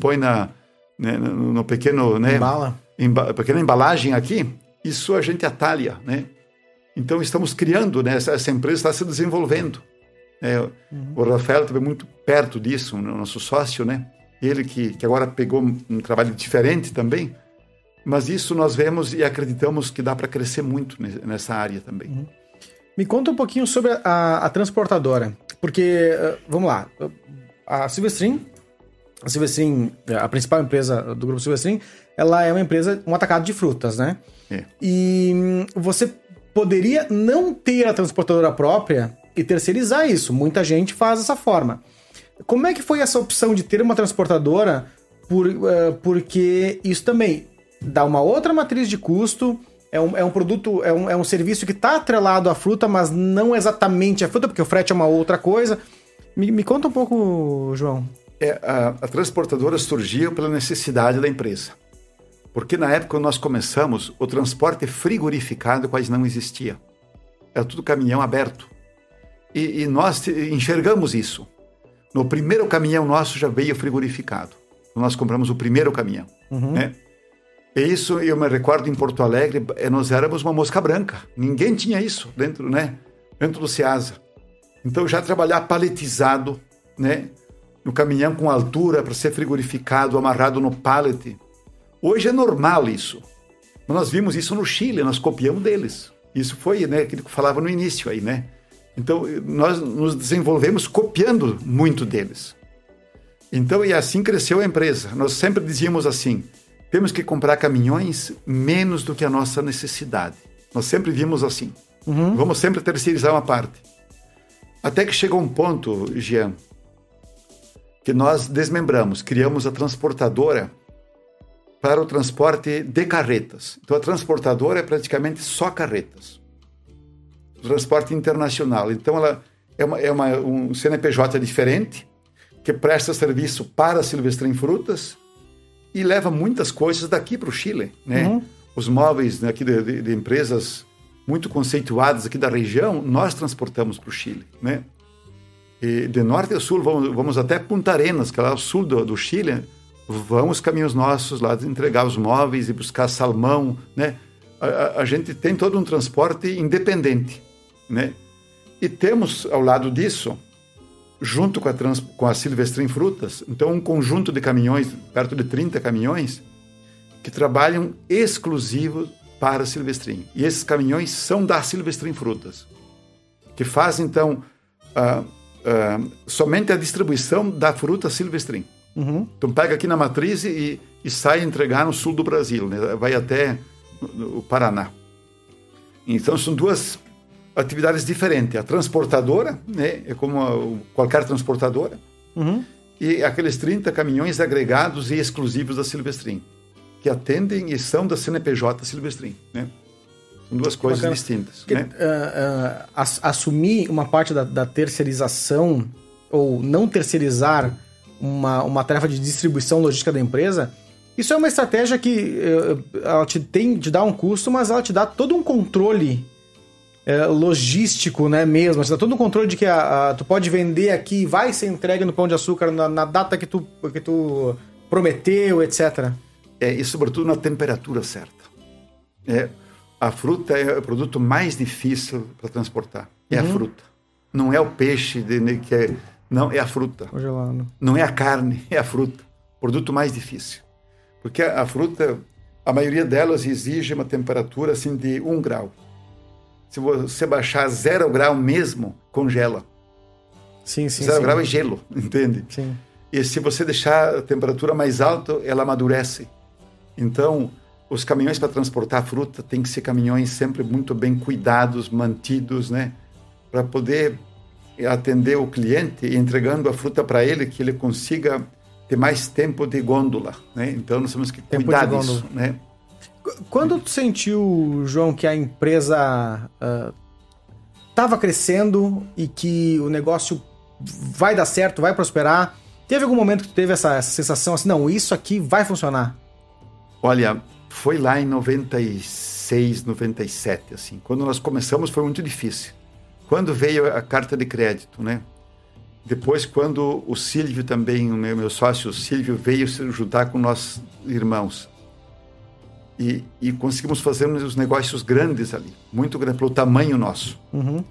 põe na, né, no pequeno, né? Embala. Emba, pequena embalagem aqui, isso a gente atalha, né? Então estamos criando, né? essa, essa empresa está se desenvolvendo. É, uhum. O Rafael esteve muito perto disso, o nosso sócio, né? Ele que, que agora pegou um trabalho diferente também, mas isso nós vemos e acreditamos que dá para crescer muito nessa área também. Uhum. Me conta um pouquinho sobre a, a transportadora, porque, uh, vamos lá, a Silvestrin, a Silvestrin, a principal empresa do grupo Silvestrin, ela é uma empresa, um atacado de frutas, né? É. E hum, você poderia não ter a transportadora própria e terceirizar isso. Muita gente faz dessa forma. Como é que foi essa opção de ter uma transportadora? Por, uh, porque isso também dá uma outra matriz de custo. É um, é um produto, é um, é um serviço que está atrelado à fruta, mas não exatamente à fruta, porque o frete é uma outra coisa. Me, me conta um pouco, João. É, a, a transportadora surgiu pela necessidade da empresa. Porque na época quando nós começamos, o transporte frigorificado quase não existia. Era tudo caminhão aberto. E, e nós enxergamos isso. No primeiro caminhão nosso já veio frigorificado. Nós compramos o primeiro caminhão. Uhum. Né? E isso eu me recordo em Porto Alegre, eh, nós éramos uma mosca branca. Ninguém tinha isso dentro, né? Dentro do Ceasa. Então já trabalhar paletizado, né? No caminhão com altura para ser frigorificado, amarrado no pallet. Hoje é normal isso. Nós vimos isso no Chile, nós copiamos deles. Isso foi, né, aquilo que eu falava no início aí, né? Então, nós nos desenvolvemos copiando muito deles. Então, e assim cresceu a empresa. Nós sempre dizíamos assim: temos que comprar caminhões menos do que a nossa necessidade. Nós sempre vimos assim. Uhum. Vamos sempre terceirizar uma parte. Até que chegou um ponto, Jean, que nós desmembramos, criamos a transportadora para o transporte de carretas. Então, a transportadora é praticamente só carretas transporte internacional. Então, ela é, uma, é uma, um CNPJ diferente, que presta serviço para Silvestre Frutas e leva muitas coisas daqui para o Chile, né? Uhum. Os móveis aqui de, de, de, empresas muito conceituadas aqui da região, nós transportamos para o Chile, né? E de norte a sul, vamos, vamos até Punta Arenas, que é lá o sul do, do Chile, vão os caminhos nossos lá de entregar os móveis e buscar salmão, né? A, a, a gente tem todo um transporte independente né? E temos ao lado disso, junto com a, trans, com a Silvestrin Frutas, então um conjunto de caminhões, perto de 30 caminhões, que trabalham exclusivo para a Silvestrin. E esses caminhões são da Silvestrin Frutas, que faz então uh, uh, somente a distribuição da fruta Silvestrin. Uhum. Então pega aqui na matriz e, e sai entregar no sul do Brasil, né? vai até o Paraná. Então são duas atividades diferentes. A transportadora, né, é como a, qualquer transportadora, uhum. e aqueles 30 caminhões agregados e exclusivos da Silvestrin, que atendem e são da CNPJ Silvestrin. Né? São duas coisas Bacana. distintas. Porque, né? uh, uh, assumir uma parte da, da, terceirização ou não terceirizar uma, uma tarefa de distribuição logística da empresa, isso é uma estratégia que uh, ela te, tem, te dá um custo, mas ela te dá todo um controle é, logístico, né, mesmo. Você tá todo no controle de que a, a, tu pode vender aqui, vai ser entregue no Pão de Açúcar na, na, data que tu, que tu prometeu, etc. É, e sobretudo na temperatura certa. É, a fruta é o produto mais difícil para transportar. É uhum. a fruta. Não é o peixe de, né, que é, não, é a fruta. Congelado. Não é a carne, é a fruta. O produto mais difícil. Porque a, a fruta, a maioria delas exige uma temperatura assim de um grau. Se você baixar zero grau mesmo, congela. Sim, sim. Zero sim. grau é gelo, entende? Sim. E se você deixar a temperatura mais alta, ela amadurece. Então, os caminhões para transportar fruta têm que ser caminhões sempre muito bem cuidados, mantidos, né? Para poder atender o cliente e entregando a fruta para ele, que ele consiga ter mais tempo de gôndola, né? Então, nós temos que cuidar disso, né? Quando tu sentiu, João, que a empresa estava uh, crescendo e que o negócio vai dar certo, vai prosperar, teve algum momento que tu teve essa, essa sensação assim, não, isso aqui vai funcionar? Olha, foi lá em 96, 97, assim. Quando nós começamos foi muito difícil. Quando veio a carta de crédito, né? Depois, quando o Silvio também, o meu, meu sócio o Silvio, veio se juntar com nossos irmãos E, e conseguimos fazer uns negócios grandes ali, muito grandes, pelo tamanho nosso. Uhum.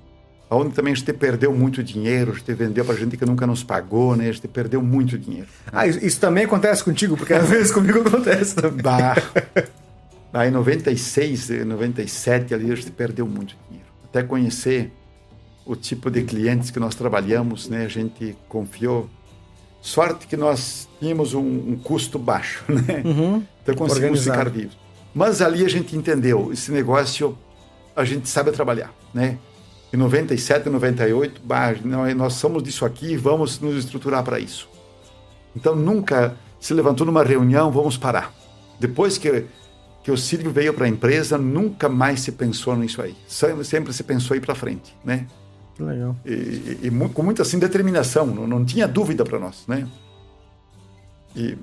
Onde também a gente perdeu muito dinheiro, a gente vendeu para gente que nunca nos pagou, né? A gente perdeu muito dinheiro. Ah, isso, isso também acontece contigo? Porque às vezes comigo acontece também. Bah. Aí em 96, 97 ali a gente perdeu muito dinheiro. Até conhecer o tipo de clientes que nós trabalhamos, né? A gente confiou. Sorte que nós tínhamos um, um custo baixo, né? Uhum. Então conseguimos Organizado. ficar vivos. Mas ali a gente entendeu, esse negócio a gente sabe trabalhar, né? Em 97, 98, bah, não, nós somos disso aqui, vamos nos estruturar para isso. Então nunca se levantou numa reunião, vamos parar. Depois que que o Silvio veio para a empresa, nunca mais se pensou nisso aí. Sempre, sempre se pensou ir para frente, né? Legal. E, e- e com muita assim determinação, não, não tinha dúvida para nós, né? E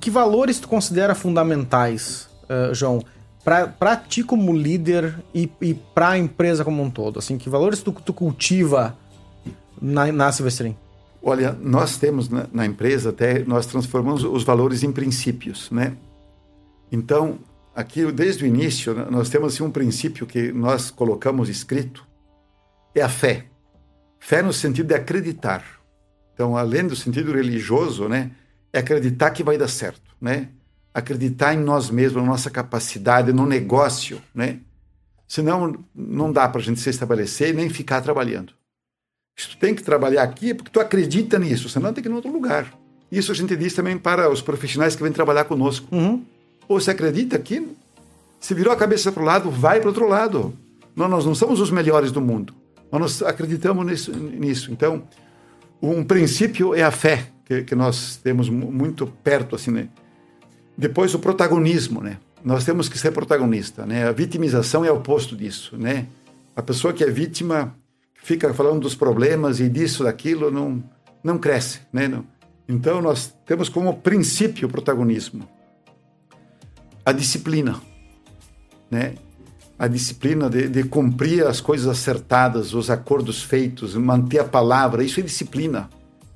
Que valores tu considera fundamentais, eh, João, para ti como líder e, e para a empresa como um todo? Assim, que valores tu, tu cultiva na, na Silvestrin? Olha, nós temos na, na empresa até nós transformamos os valores em princípios, né? Então, aqui desde o início né, nós temos assim, um princípio que nós colocamos escrito é a fé. Fé no sentido de acreditar. Então, além do sentido religioso, né, é acreditar que vai dar certo, né? Acreditar em nós mesmos, na nossa capacidade, no negócio, né? Senão não dá para a gente se estabelecer e nem ficar trabalhando. Se tu tem que trabalhar aqui é porque tu acredita nisso, senão tem que ir em outro lugar. Isso a gente diz também para os profissionais que vêm trabalhar conosco. Uhum. Ou você acredita aqui? Se virou a cabeça para o lado, vai para outro lado. Não, nós não somos os melhores do mundo, mas nós acreditamos nisso. nisso. Então, um princípio é a fé, que, que nós temos mu- muito perto, assim, né? Depois, o protagonismo, né? Nós temos que ser protagonista, né? A vitimização é o oposto disso, né? A pessoa que é vítima fica falando dos problemas e disso, daquilo, não, não cresce, né? Não. Então, nós temos como princípio o protagonismo. A disciplina, né? A disciplina de, de cumprir as coisas acertadas, os acordos feitos, manter a palavra, isso é disciplina.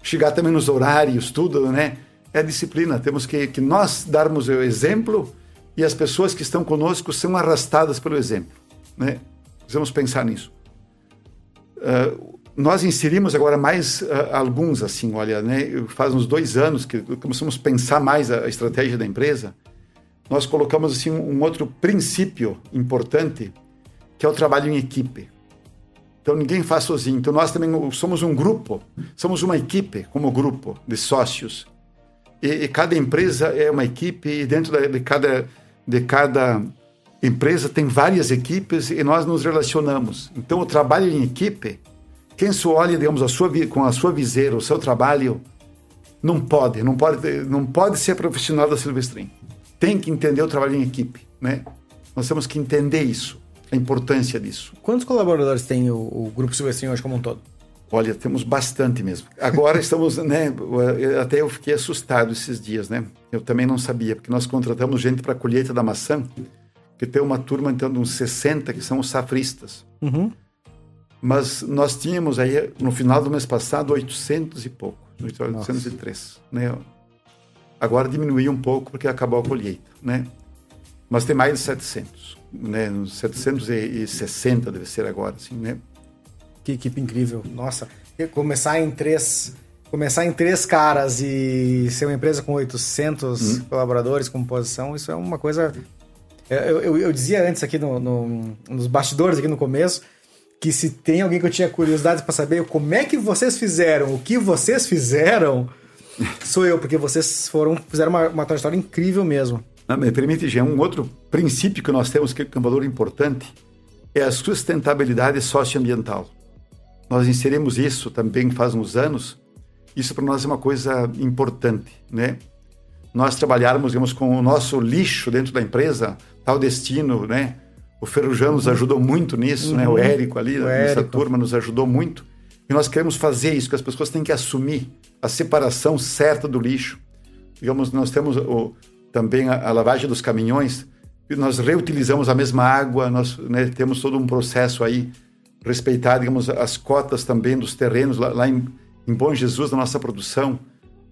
Chegar também nos horários, tudo, né? É disciplina. Temos que, que nós darmos o exemplo e as pessoas que estão conosco são arrastadas pelo exemplo, né? Precisamos pensar nisso. Uh, nós inserimos agora mais uh, alguns, assim, olha, né? Faz uns dois anos que começamos a pensar mais a, a estratégia da empresa. Nós colocamos assim um outro princípio importante, que é o trabalho em equipe. Então ninguém faz sozinho. Então nós também somos um grupo, somos uma equipe como grupo de sócios. E, e cada empresa é uma equipe e dentro da, de cada de cada empresa tem várias equipes e nós nos relacionamos. Então o trabalho em equipe, quem só olha, digamos, a sua com a sua viseira, o seu trabalho, não pode, não pode, não pode ser profissional da Silvestrin. Tem que entender o trabalho em equipe, né? Nós temos que entender isso, a importância disso. Quantos colaboradores tem o, o Grupo Silvestrin hoje como um todo? Olha, temos bastante mesmo. Agora estamos, né? Até eu fiquei assustado esses dias, né? Eu também não sabia, porque nós contratamos gente para a colheita da maçã, que tem uma turma então de uns 60 que são os safristas. Uhum. Mas nós tínhamos aí, no final do mês passado, 800 e pouco, 803, né? Agora diminuiu um pouco porque acabou a colheita, né? Mas tem mais de 700, né? Uns 760 deve ser agora, assim, né? Que equipe incrível. Nossa, começar em três, começar em três caras e ser uma empresa com 800 colaboradores com posição, isso é uma coisa. Eu, eu, eu dizia antes aqui no, no- nos bastidores aqui no começo que se tem alguém que eu tinha curiosidade para saber como é que vocês fizeram, o que vocês fizeram, sou eu, porque vocês foram fizeram uma, uma trajetória incrível mesmo. Me permite, Jean, um outro princípio que nós temos que é um valor importante é a sustentabilidade socioambiental. Nós inserimos isso também faz uns anos. Isso para nós é uma coisa importante, né? Nós trabalharmos, digamos, com o nosso lixo dentro da empresa, tal destino, né? O Ferrujão nos ajudou muito nisso, né? O Érico ali, O nessa Érico. turma, nos ajudou muito. E nós queremos fazer isso, que as pessoas têm que assumir a separação certa do lixo. Digamos, nós temos o, também a, a lavagem dos caminhões, nós reutilizamos a mesma água, nós né, temos todo um processo aí, respeitar, digamos, as cotas também dos terrenos lá, lá em, em Bom Jesus, na nossa produção,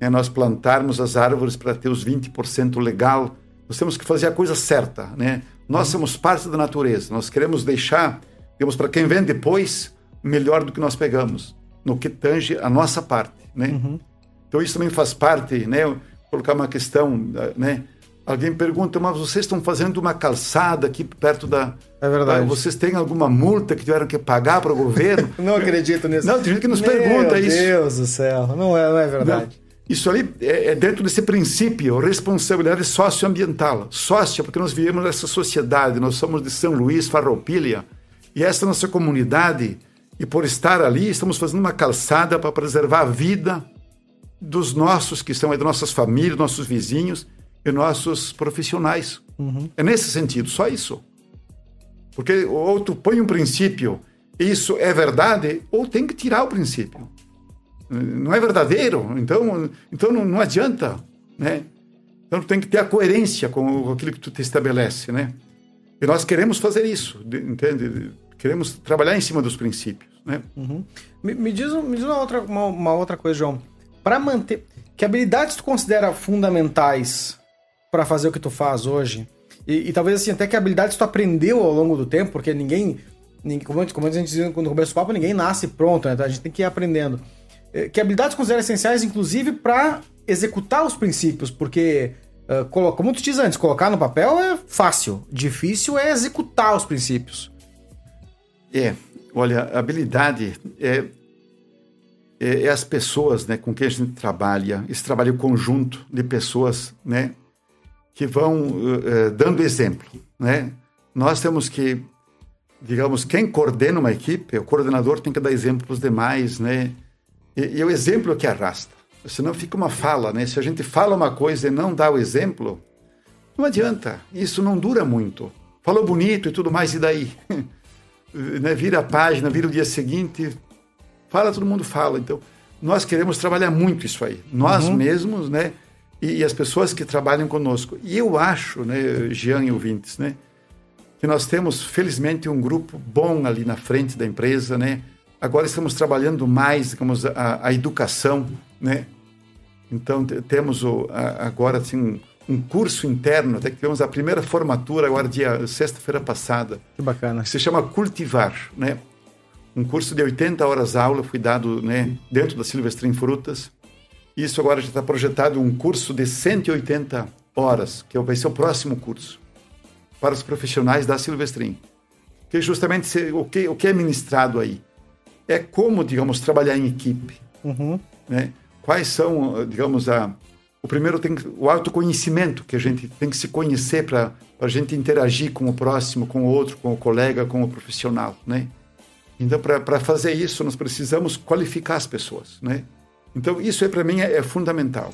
né, nós plantarmos as árvores para ter os 20% legal, Nós temos que fazer a coisa certa, né? Nós uhum. somos parte da natureza. Nós queremos deixar, digamos, para quem vem depois, melhor do que nós pegamos, no que tange a nossa parte, né? Uhum. Então isso também faz parte, né? Colocar uma questão, né? Alguém pergunta, mas vocês estão fazendo uma calçada aqui perto da. É verdade. Vocês têm alguma multa que tiveram que pagar para o governo? não acredito nisso. Não, tem gente que nos Meu pergunta Deus isso. Meu Deus do céu, não é, não é verdade. Não. Isso ali é, é, dentro desse princípio, responsabilidade socioambiental. Sócia, porque nós vivemos nessa sociedade, nós somos de São Luís, Farroupilha, e essa nossa comunidade, e por estar ali, estamos fazendo uma calçada para preservar a vida dos nossos, que são aí, das nossas famílias, nossos vizinhos e nossos profissionais. Uhum. É nesse sentido, só isso. Porque ou tu põe um princípio, isso é verdade, ou tem que tirar o princípio não é verdadeiro, então, então não, não adianta, né? Então tem que ter a coerência com aquilo que tu te estabelece, né? E nós queremos fazer isso, entende? Queremos trabalhar em cima dos princípios, né? Uhum. Me, me, diz, me diz uma, outra, uma, uma outra coisa, João. Para manter... Que habilidades tu considera fundamentais para fazer o que tu faz hoje? E, e, talvez assim, até que habilidades tu aprendeu ao longo do tempo, porque ninguém... ninguém como, como a gente dizia quando começa o papo, ninguém nasce pronto, né? Então a gente tem que ir aprendendo. É, que habilidades considera essenciais, inclusive, para executar os princípios, porque, como tu diz antes, colocar no papel é fácil, difícil é executar os princípios. É, olha, habilidade é, é, é, as pessoas né, com quem a gente trabalha, esse trabalho conjunto de pessoas né, que vão uh, dando exemplo. Né? Nós temos que, digamos, quem coordena uma equipe, o coordenador tem que dar exemplo para os demais, né? E, e o exemplo que arrasta. Senão fica uma fala, né? Se a gente fala uma coisa e não dá o exemplo, não adianta. Isso não dura muito. Falou bonito e tudo mais, e daí? né? Vira a página, vira o dia seguinte, fala, todo mundo fala. Então, nós queremos trabalhar muito isso aí. Nós uhum. mesmos, né? E, e, as pessoas que trabalham conosco. E eu acho, né, Jean e ouvintes, né? Que nós temos, felizmente, um grupo bom ali na frente da empresa, né? Agora estamos trabalhando mais, digamos, a, a educação, né? Então temos o, a, agora assim um curso interno, até que tivemos a primeira formatura agora dia sexta-feira passada. Que bacana. Que se chama Cultivar, né? Um curso de 80 horas aula foi dado, né, dentro da Silvestrin Frutas. Isso agora já está projetado um curso de 180 horas, que vai ser o próximo curso para os profissionais da Silvestrin. Que é justamente o que o que é ministrado aí é como, digamos, trabalhar em equipe. Uhum. Né? Quais são, digamos, a, o primeiro tem o autoconhecimento, que a gente tem que se conhecer para a gente interagir com o próximo, com o outro, com o colega, com o profissional, né? Então, para fazer isso, nós precisamos qualificar as pessoas, né? Então, isso é, para mim é, é fundamental.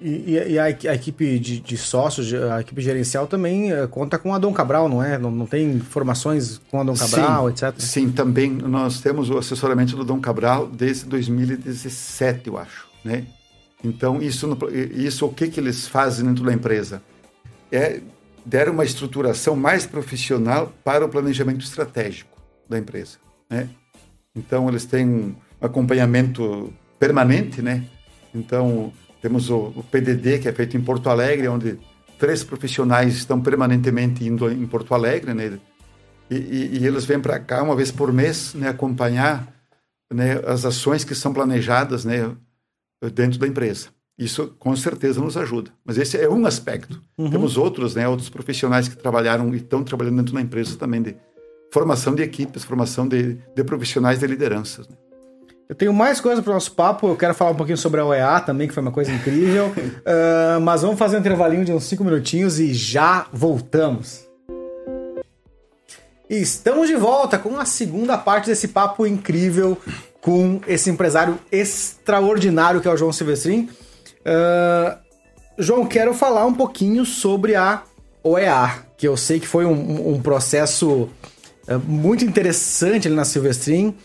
E, e, a, equipe de, de, sócios, a equipe gerencial também uh, conta com a Dom Cabral, não é? Não, não tem formações com a Dom Cabral, sim, etc? Sim, também nós temos o assessoramento do Dom Cabral desde 2017, eu acho, né? Então, isso, isso o que, que eles fazem dentro da empresa? É dar uma estruturação mais profissional para o planejamento estratégico da empresa, né? Então, eles têm um acompanhamento permanente, né? Então, temos o, o, PDD, que é feito em Porto Alegre, onde três profissionais estão permanentemente indo em Porto Alegre, né? E, e, e eles vêm para cá uma vez por mês, né, acompanhar né, as ações que são planejadas, né, dentro da empresa. Isso com certeza nos ajuda. Mas esse é um aspecto. Uhum. Temos outros, né, outros profissionais que trabalharam e estão trabalhando dentro da empresa também de formação de equipes, formação de, de profissionais de lideranças. Né? Eu tenho mais coisa para o nosso papo. Eu quero falar um pouquinho sobre a OEA também, que foi uma coisa incrível. uh, mas vamos fazer um intervalinho de uns 5 minutinhos e já voltamos. E estamos de volta com a segunda parte desse papo incrível com esse empresário extraordinário que é o João Silvestrin. Uh, João, quero falar um pouquinho sobre a OEA, que eu sei que foi um, um processo uh, muito interessante ali na Silvestrin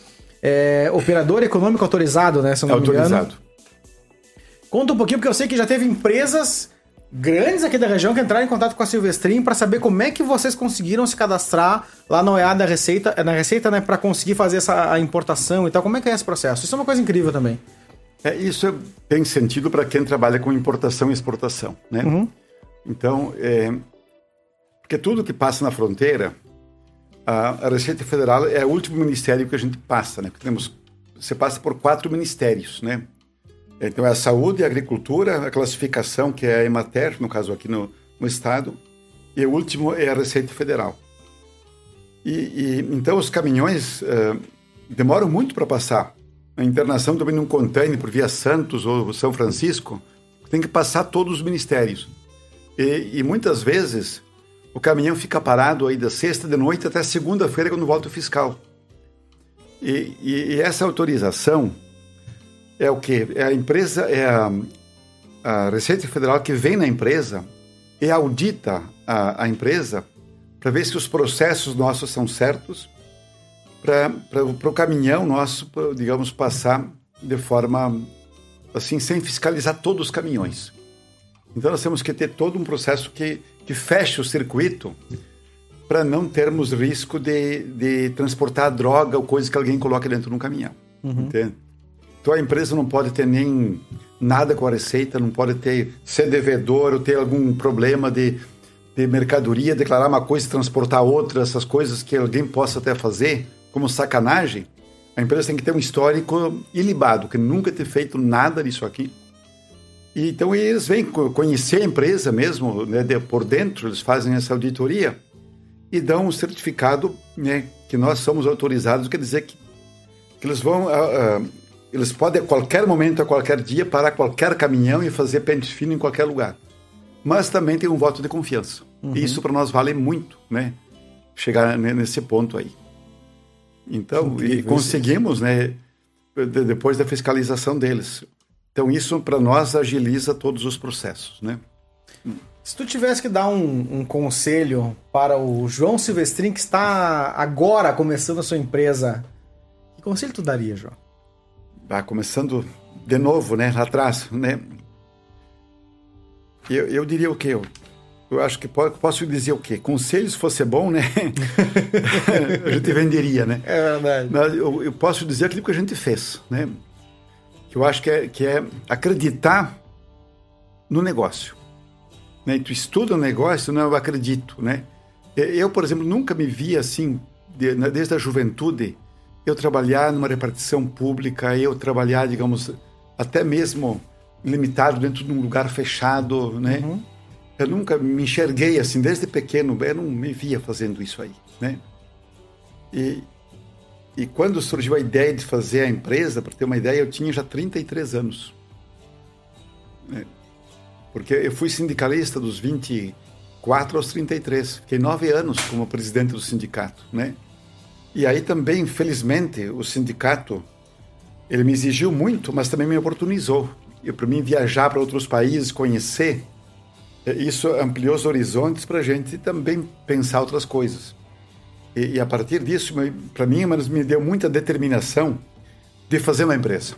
é, operador econômico autorizado, né? Se não autorizado. Conta um pouquinho, porque eu sei que já teve empresas grandes aqui da região que entraram em contato com a Silvestrin para saber como é que vocês conseguiram se cadastrar lá na OEA da Receita, na Receita, né, para conseguir fazer essa importação e tal. Como é que é esse processo? Isso é uma coisa incrível também. É, isso é, tem sentido para quem trabalha com importação e exportação, né? Uhum. Então, é, porque tudo que passa na fronteira, a, Receita Federal é o último ministério que a gente passa, né? Porque temos, você passa por quatro ministérios, né? Então, é a saúde, a agricultura, a classificação, que é a Emater, no caso aqui no, no estado, e o último é a Receita Federal. E, e então, os caminhões uh, demoram muito para passar. A internação também num container por via Santos ou São Francisco, tem que passar todos os ministérios. E, e muitas vezes o caminhão fica parado aí da sexta de noite até segunda-feira quando volta o fiscal. E, e, e, essa autorização é o que? É a empresa, é a, a, Receita Federal que vem na empresa e audita a, a empresa para ver se os processos nossos são certos, para o caminhão nosso, pra, digamos, passar de forma assim, sem fiscalizar todos os caminhões. Então nós temos que ter todo um processo que, que feche o circuito para não termos risco de, de transportar droga ou coisa que alguém coloca dentro de um caminhão. Uhum. Entende? Então a empresa não pode ter nem nada com a receita, não pode ter ser devedor ou ter algum problema de, de mercadoria, declarar uma coisa e transportar outra, essas coisas que alguém possa até fazer como sacanagem. A empresa tem que ter um histórico ilibado, que nunca ter feito nada disso aqui e, então eles vêm conhecer a empresa mesmo, né, de, por dentro, eles fazem essa auditoria e dão um certificado né, que nós somos autorizados, quer dizer que, que eles vão, uh, uh, eles podem a qualquer momento, a qualquer dia, parar qualquer caminhão e fazer pente fino em qualquer lugar. Mas também tem um voto de confiança. Uhum. E isso para nós vale muito, né? Chegar nesse ponto aí. Então, e conseguimos, né? Depois da fiscalização deles. Então isso para nós agiliza todos os processos, né? Se tu tivesse que dar um, um, conselho para o João Silvestrin que está agora começando a sua empresa, que conselho tu daria, João? Ah, começando de novo, né, lá atrás, né? Eu, eu diria o quê? Eu, eu acho que posso, posso dizer o quê? Conselhos fosse bom, né? a gente venderia, né? É verdade. Mas eu, eu posso dizer aquilo que a gente fez, né? Que eu acho que é, que é acreditar no negócio. Né? tu estuda o negócio, não, eu acredito, né? Eu, por exemplo, nunca me vi assim, de, né, desde a juventude, eu trabalhar numa repartição pública, eu trabalhar, digamos, até mesmo limitado dentro de um lugar fechado, né? Uhum. Eu nunca me enxerguei assim, desde pequeno, eu não me via fazendo isso aí, né? E, e quando surgiu a ideia de fazer a empresa, para ter uma ideia, eu tinha já 33 anos. É, porque eu fui sindicalista dos 24 aos 33. Fiquei nove anos como presidente do sindicato, né? E aí também, infelizmente, o sindicato ele me exigiu muito, mas também me oportunizou. E para mim viajar para outros países, conhecer, é, isso ampliou os horizontes para a gente também pensar outras coisas. E, e a partir disso, para mim, mas me deu muita determinação de fazer uma empresa.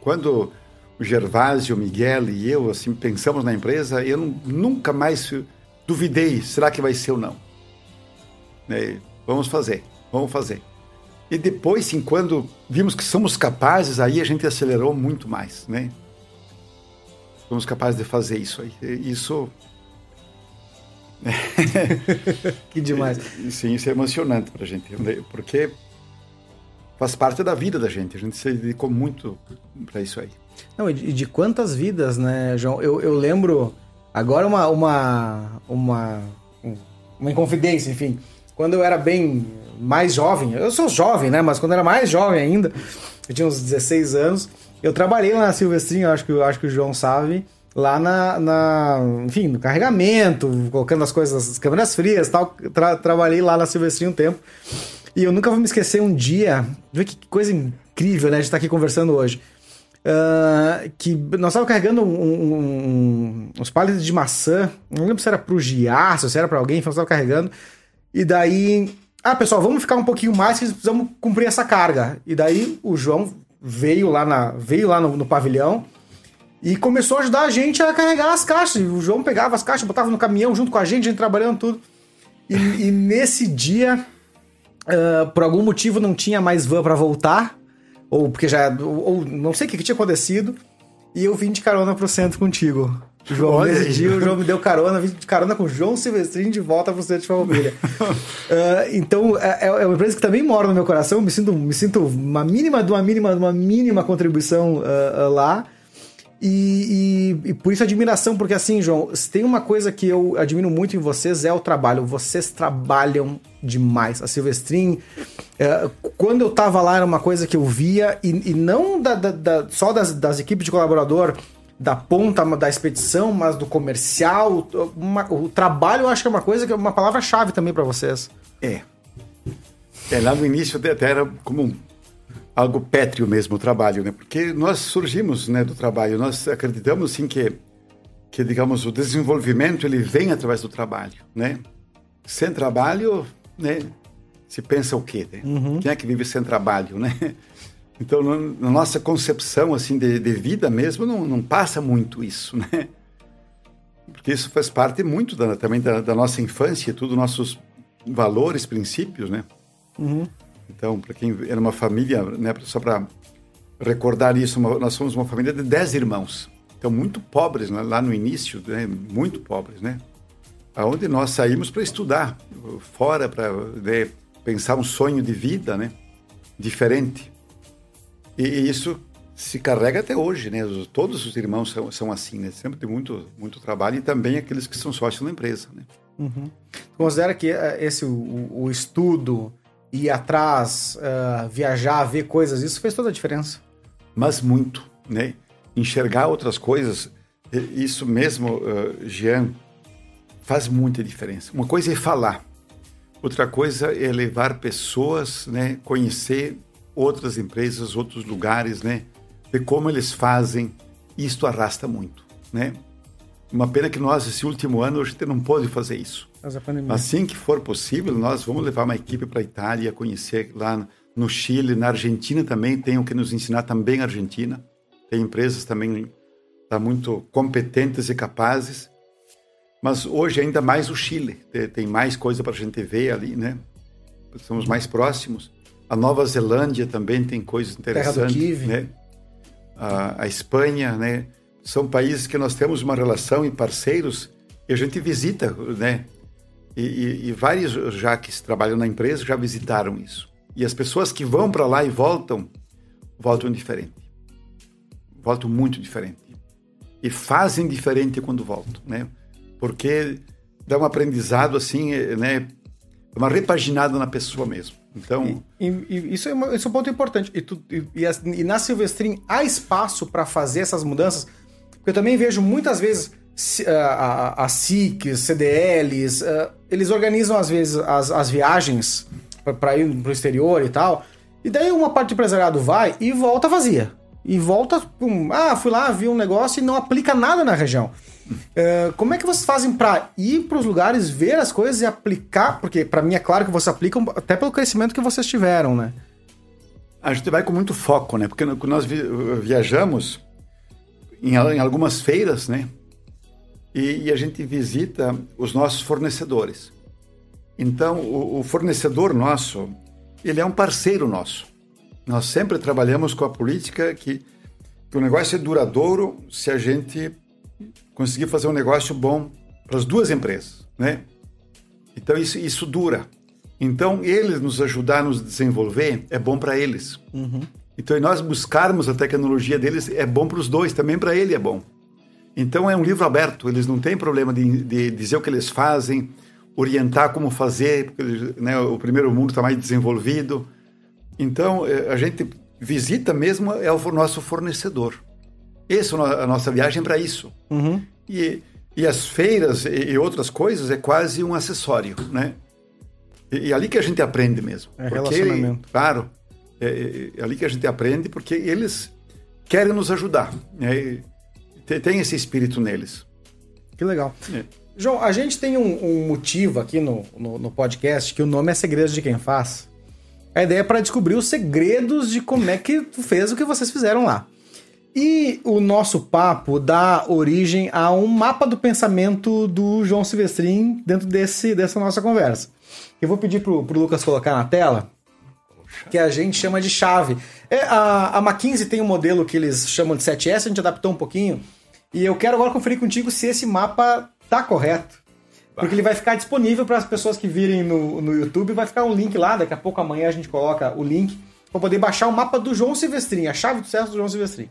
Quando o Gervásio, o Miguel e eu assim pensamos na empresa, eu nunca mais duvidei, será que vai ser ou não? Né? Vamos fazer, vamos fazer. E depois, sim, quando vimos que somos capazes, aí a gente acelerou muito mais, né? Somos capazes de fazer isso aí. Isso que demais. Sim, isso é emocionante para a gente, porque faz parte da vida da gente. A gente se dedicou muito para isso aí. Não, e de, de, quantas vidas, né, João? Eu, eu lembro agora uma, uma, uma, uma inconfidência, enfim. Quando eu era bem mais jovem, eu sou jovem, né? Mas quando eu era mais jovem ainda, eu tinha uns 16 anos, eu trabalhei lá na Silvestrinho, acho que, acho que o João sabe lá na, na, enfim, no carregamento, colocando as coisas, as câmeras frias tal. Tra trabalhei lá na Silvestrinha um tempo. E eu nunca vou me esquecer um dia, vê que coisa incrível, né? Gente tá aqui conversando hoje. Uh, que nós estávamos carregando um, um, uns palitos de maçã, não lembro se era pro Giaço, se era para alguém, nós estávamos carregando. E daí, ah, pessoal, vamos ficar um pouquinho mais que precisamos cumprir essa carga. E daí o João veio lá, na, veio lá no, no pavilhão, e começou a ajudar a gente a carregar as caixas. O João pegava as caixas, botava no caminhão junto com a gente, a gente trabalhando tudo. E, e nesse dia, uh, por algum motivo, não tinha mais van para voltar. Ou porque já. Ou, ou não sei o que, que, tinha acontecido. E eu vim de carona pro centro contigo. João, Olha nesse aí. dia o João me deu carona, vim de carona com o João Silvestrinho de volta para o Centro de Família. uh, então, é, é, é, uma empresa que também mora no meu coração, me sinto, me sinto uma mínima de uma mínima, uma mínima contribuição uh, lá. E, e, e, por isso admiração, porque assim, João, se tem uma coisa que eu admiro muito em vocês é o trabalho. Vocês trabalham demais. A Silvestrin, é, quando eu tava lá, era uma coisa que eu via, e, e não da, da, da, só das, das equipes de colaborador, da ponta da expedição, mas do comercial. Uma, o trabalho eu acho que é uma coisa que é uma palavra-chave também para vocês. É. É, lá no início até era como algo pétreo mesmo o trabalho, né? Porque nós surgimos, né, do trabalho. Nós acreditamos sim que que digamos o desenvolvimento ele vem através do trabalho, né? Sem trabalho, né? Se pensa o quê? Né? Uhum. Quem é que vive sem trabalho, né? Então, na nossa concepção assim de, de vida mesmo, não, não, passa muito isso, né? Porque isso faz parte muito da, também da, da, nossa infância, tudo nossos valores, princípios, né? Uhum. Então, para quem era uma família, né, só para recordar isso, uma, nós somos uma família de dez irmãos. Então, muito pobres né, lá no início, né, muito pobres, né? Aonde nós saímos para estudar, fora para né, pensar um sonho de vida, né? Diferente. E, e, isso se carrega até hoje, né? Todos os irmãos são, são assim, né? Sempre tem muito, muito trabalho e também aqueles que são sócios na empresa, né? Uhum. Considera que eh, esse o, o estudo, ir atrás, uh, viajar, ver coisas, isso fez toda a diferença. Mas muito, né? Enxergar outras coisas, isso mesmo, uh, Jean, faz muita diferença. Uma coisa é falar, outra coisa é levar pessoas, né? Conhecer outras empresas, outros lugares, né? Ver como eles fazem. Isto arrasta muito, né? Uma pena que nós, esse último ano, a gente não pôde fazer isso. Assim que for possível, nós vamos levar uma equipe para a Itália, conhecer lá no Chile, na Argentina também, tem o que nos ensinar também a Argentina. Tem empresas também tá muito competentes e capazes. Mas hoje ainda mais o Chile, tem mais coisa para a gente ver ali, né? Estamos mais próximos. A Nova Zelândia também tem coisas interessantes, né? A, a Espanha, né? São países que nós temos uma relação e parceiros e a gente visita, né? E, e, e, vários já que trabalham na empresa já visitaram isso. E as pessoas que vão para lá e voltam, voltam diferente. Voltam muito diferente. E fazem diferente quando voltam, né? Porque dá um aprendizado assim, né? Uma repaginada na pessoa mesmo. Então. E, e isso, é uma, isso é um ponto importante. E, tu, e, na Silvestrin há espaço para fazer essas mudanças? Porque eu também vejo muitas vezes a, a, CICs, CDLs, uh, eles organizam às vezes as, as viagens para ir para o exterior e tal. E daí uma parte do empresariado vai e volta vazia. E volta, um, ah, fui lá, vi um negócio e não aplica nada na região. Uh, como é que vocês fazem para ir para os lugares, ver as coisas e aplicar? Porque para mim é claro que vocês aplicam até pelo crescimento que vocês tiveram, né? A gente vai com muito foco, né? Porque nós viajamos em algumas feiras, né? E, e a gente visita os nossos fornecedores. Então, o, o, fornecedor nosso, ele é um parceiro nosso. Nós sempre trabalhamos com a política que, que o negócio é duradouro se a gente conseguir fazer um negócio bom para as duas empresas, né? Então, isso, isso dura. Então, eles nos ajudar a nos desenvolver é bom para eles. Uhum. Então, nós buscarmos a tecnologia deles é bom para os dois, também para ele é bom. Então é um livro aberto, eles não têm problema de, de dizer o que eles fazem, orientar como fazer, porque né, o primeiro mundo está mais desenvolvido. Então é, a gente visita mesmo é o nosso fornecedor. Essa é a nossa viagem para isso. Uhum. E, e as feiras e, outras coisas é quase um acessório, né? E, e ali que a gente aprende mesmo. É porque, relacionamento. Claro, é, é, é, ali que a gente aprende porque eles querem nos ajudar. Né? Tem esse espírito neles. Que legal. É. João, a gente tem um, um motivo aqui no, no, no, podcast que o nome é Segredos de Quem Faz. A ideia é para descobrir os segredos de como é que tu fez o que vocês fizeram lá. E o nosso papo dá origem a um mapa do pensamento do João Silvestrin dentro desse, dessa nossa conversa. Eu vou pedir pro, pro Lucas colocar na tela, que a gente chama de chave. É, a, a McKinsey tem um modelo que eles chamam de 7S, a gente adaptou um pouquinho, E eu quero agora conferir contigo se esse mapa tá correto. Porque ele vai ficar disponível para as pessoas que virem no, no YouTube, vai ficar um link lá, daqui a pouco amanhã a gente coloca o link para poder baixar o mapa do João Silvestrin, a chave do sucesso do João Silvestrin.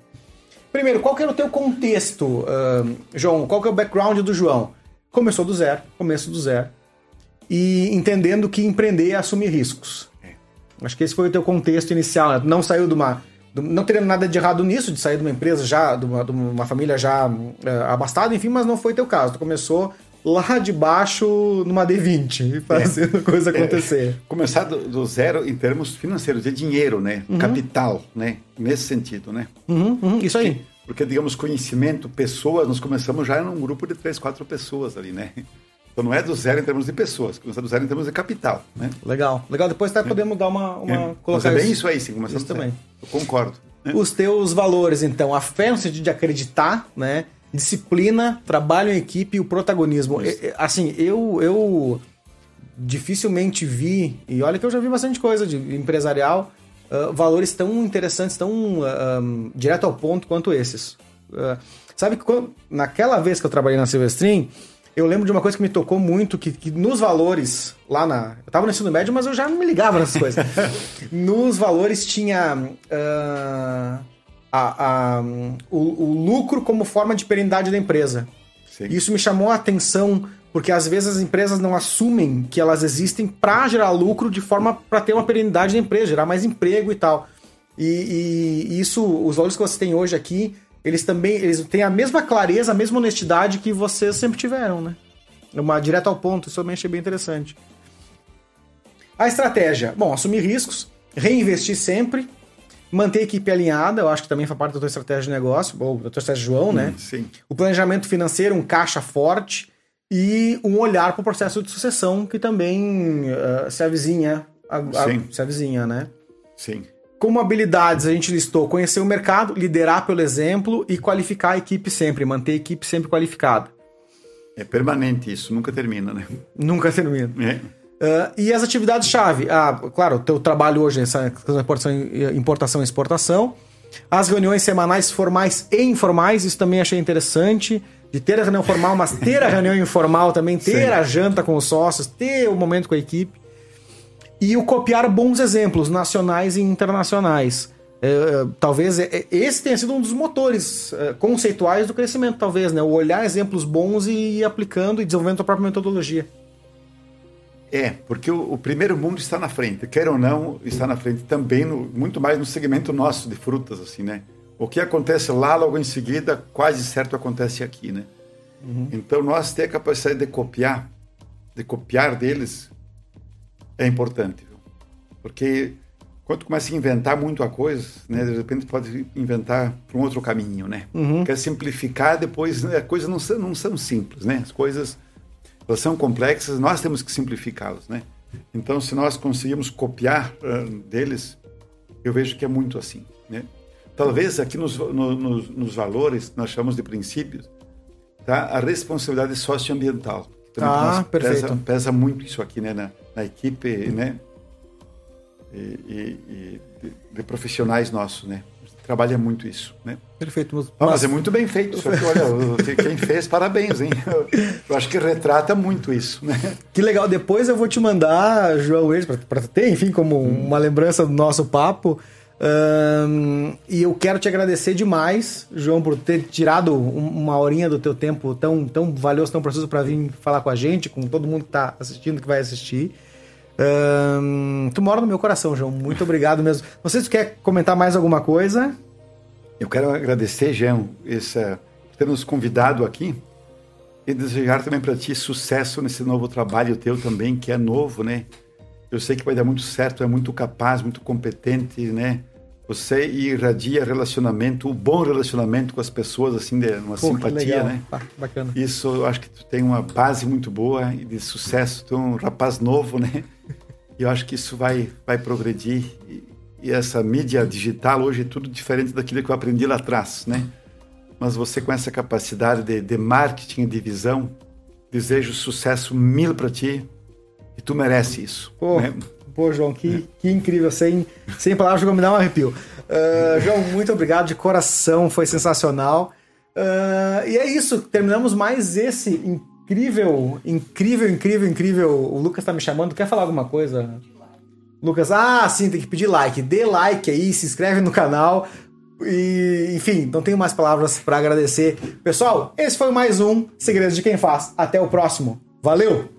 Primeiro, qual que era o teu contexto, uh, João? Qual que é o background do João? Começou do zero, começo do zero. E entendendo que empreender é assumir riscos. É. Acho que esse foi o teu contexto inicial, né? Não saiu de uma... Não teria nada de errado nisso, de sair de uma empresa já, de uma, de uma família já uh, abastada, enfim, mas não foi teu caso. Tu começou lá de baixo numa D20, fazendo é. coisa acontecer. É. Começar do, do, zero em termos financeiros, de dinheiro, né? Uhum. Capital, né? Nesse sentido, né? Uhum, uhum, isso aí. Porque, porque, digamos, conhecimento, pessoas, nós começamos já num grupo de três, quatro pessoas ali, né? Então não é do zero em termos de pessoas, começa do zero em termos de capital, né? Legal, legal. Depois até é. podemos dar uma... uma é. colocar Mas é bem isso, aí, sim. Começamos isso também. Eu concordo. Né? Os teus valores, então, a fé no sentido de acreditar, né? disciplina, trabalho em equipe e o protagonismo. assim, eu, eu dificilmente vi, e olha que eu já vi bastante coisa de empresarial, uh, valores tão interessantes, tão uh, um, direto ao ponto quanto esses. Uh, sabe que quando, naquela vez que eu trabalhei na Silvestrin, eu lembro de uma coisa que me tocou muito, que, que nos valores, lá na. Eu tava no ensino médio, mas eu já me ligava nessas coisas. nos valores tinha. Uh, a, a, o, o, lucro como forma de perenidade da empresa. Sim. Isso me chamou a atenção, porque às vezes as empresas não assumem que elas existem para gerar lucro de forma para ter uma perenidade da empresa, gerar mais emprego e tal. E, e, e isso, os valores que você tem hoje aqui, eles também eles têm a mesma clareza, a mesma honestidade que vocês sempre tiveram, né? Uma direto ao ponto, isso eu também achei bem interessante. A estratégia, bom, assumir riscos, reinvestir sempre, Manter a equipe alinhada, eu acho que também faz parte da tua estratégia de negócio, ou da tua estratégia de João, né? Sim. O planejamento financeiro, um caixa forte e um olhar para o processo de sucessão que também uh, se avizinha, a, a, se avizinha, né? Sim. Como habilidades, a gente listou conhecer o mercado, liderar pelo exemplo e qualificar a equipe sempre, manter a equipe sempre qualificada. É permanente isso, nunca termina, né? Nunca termina. É. Uh, e as atividades-chave? Ah, claro, o teu trabalho hoje é essa importação e exportação. As reuniões semanais formais e informais, isso também achei interessante. De ter a reunião formal, mas ter a reunião informal também, ter Sim. a janta com os sócios, ter o momento com a equipe. E o copiar bons exemplos nacionais e internacionais. É, talvez esse tenha sido um dos motores é, conceituais do crescimento, talvez, né? O olhar exemplos bons e ir aplicando e desenvolvendo a própria metodologia. É, porque o, o, primeiro mundo está na frente, quer ou não, está na frente também, no, muito mais no segmento nosso de frutas, assim, né? O que acontece lá, logo em seguida, quase certo acontece aqui, né? Uhum. Então, nós ter a capacidade de copiar, de copiar deles, é importante, viu? Porque quando começa a inventar muito a coisa, né? De repente pode inventar para um outro caminho, né? Uhum. Quer simplificar, depois né, as coisas não são, não são simples, né? As coisas elas são complexas, nós temos que simplificá-las, né? Então, se nós conseguimos copiar uh, deles, eu vejo que é muito assim, né? Talvez aqui nos, no, nos, nos valores, nós chamamos de princípios, tá? A responsabilidade socioambiental. Ah, perfeito. Pesa, pesa, muito isso aqui, né? Na, na equipe, né? E, e, e de, de profissionais nossos, né? trabalha muito isso, né? Perfeito. Mas, ah, mas é muito bem feito. Só que, olha, quem fez, parabéns, hein? Eu acho que retrata muito isso, né? Que legal. Depois eu vou te mandar, João para ter, enfim, como hum. uma lembrança do nosso papo. Um, e eu quero te agradecer demais, João, por ter tirado uma horinha do teu tempo tão, tão valioso, tão preciso para vir falar com a gente, com todo mundo que está assistindo, que vai assistir. Um, tu mora no meu coração, João. Muito obrigado mesmo. Não sei se tu quer comentar mais alguma coisa. Eu quero agradecer, João, por ter nos convidado aqui e desejar também para ti sucesso nesse novo trabalho teu também, que é novo, né? Eu sei que vai dar muito certo, é muito capaz, muito competente, né? Você irradia relacionamento, um bom relacionamento com as pessoas, assim, de uma Pô, simpatia, né? Ah, bacana. Isso, eu acho que tu tem uma base muito boa de sucesso. Tu é um rapaz novo, né? E eu acho que isso vai, vai progredir. E, e, essa mídia digital hoje é tudo diferente daquilo que eu aprendi lá atrás, né? Mas você com essa capacidade de, de marketing e de visão, desejo sucesso mil para ti e tu merece isso. Pô, né? Pô João, que, que incrível. Sem, sem palavras, me dá um arrepio. Uh, João, muito obrigado de coração, foi sensacional. Uh, e é isso, terminamos mais esse incrível, incrível, incrível, incrível. O Lucas tá me chamando, quer falar alguma coisa? Lucas, ah, sim, tem que pedir like. Dê like aí, se inscreve no canal. E, enfim, não tenho mais palavras para agradecer. Pessoal, esse foi mais um Segredos de Quem Faz. Até o próximo. Valeu!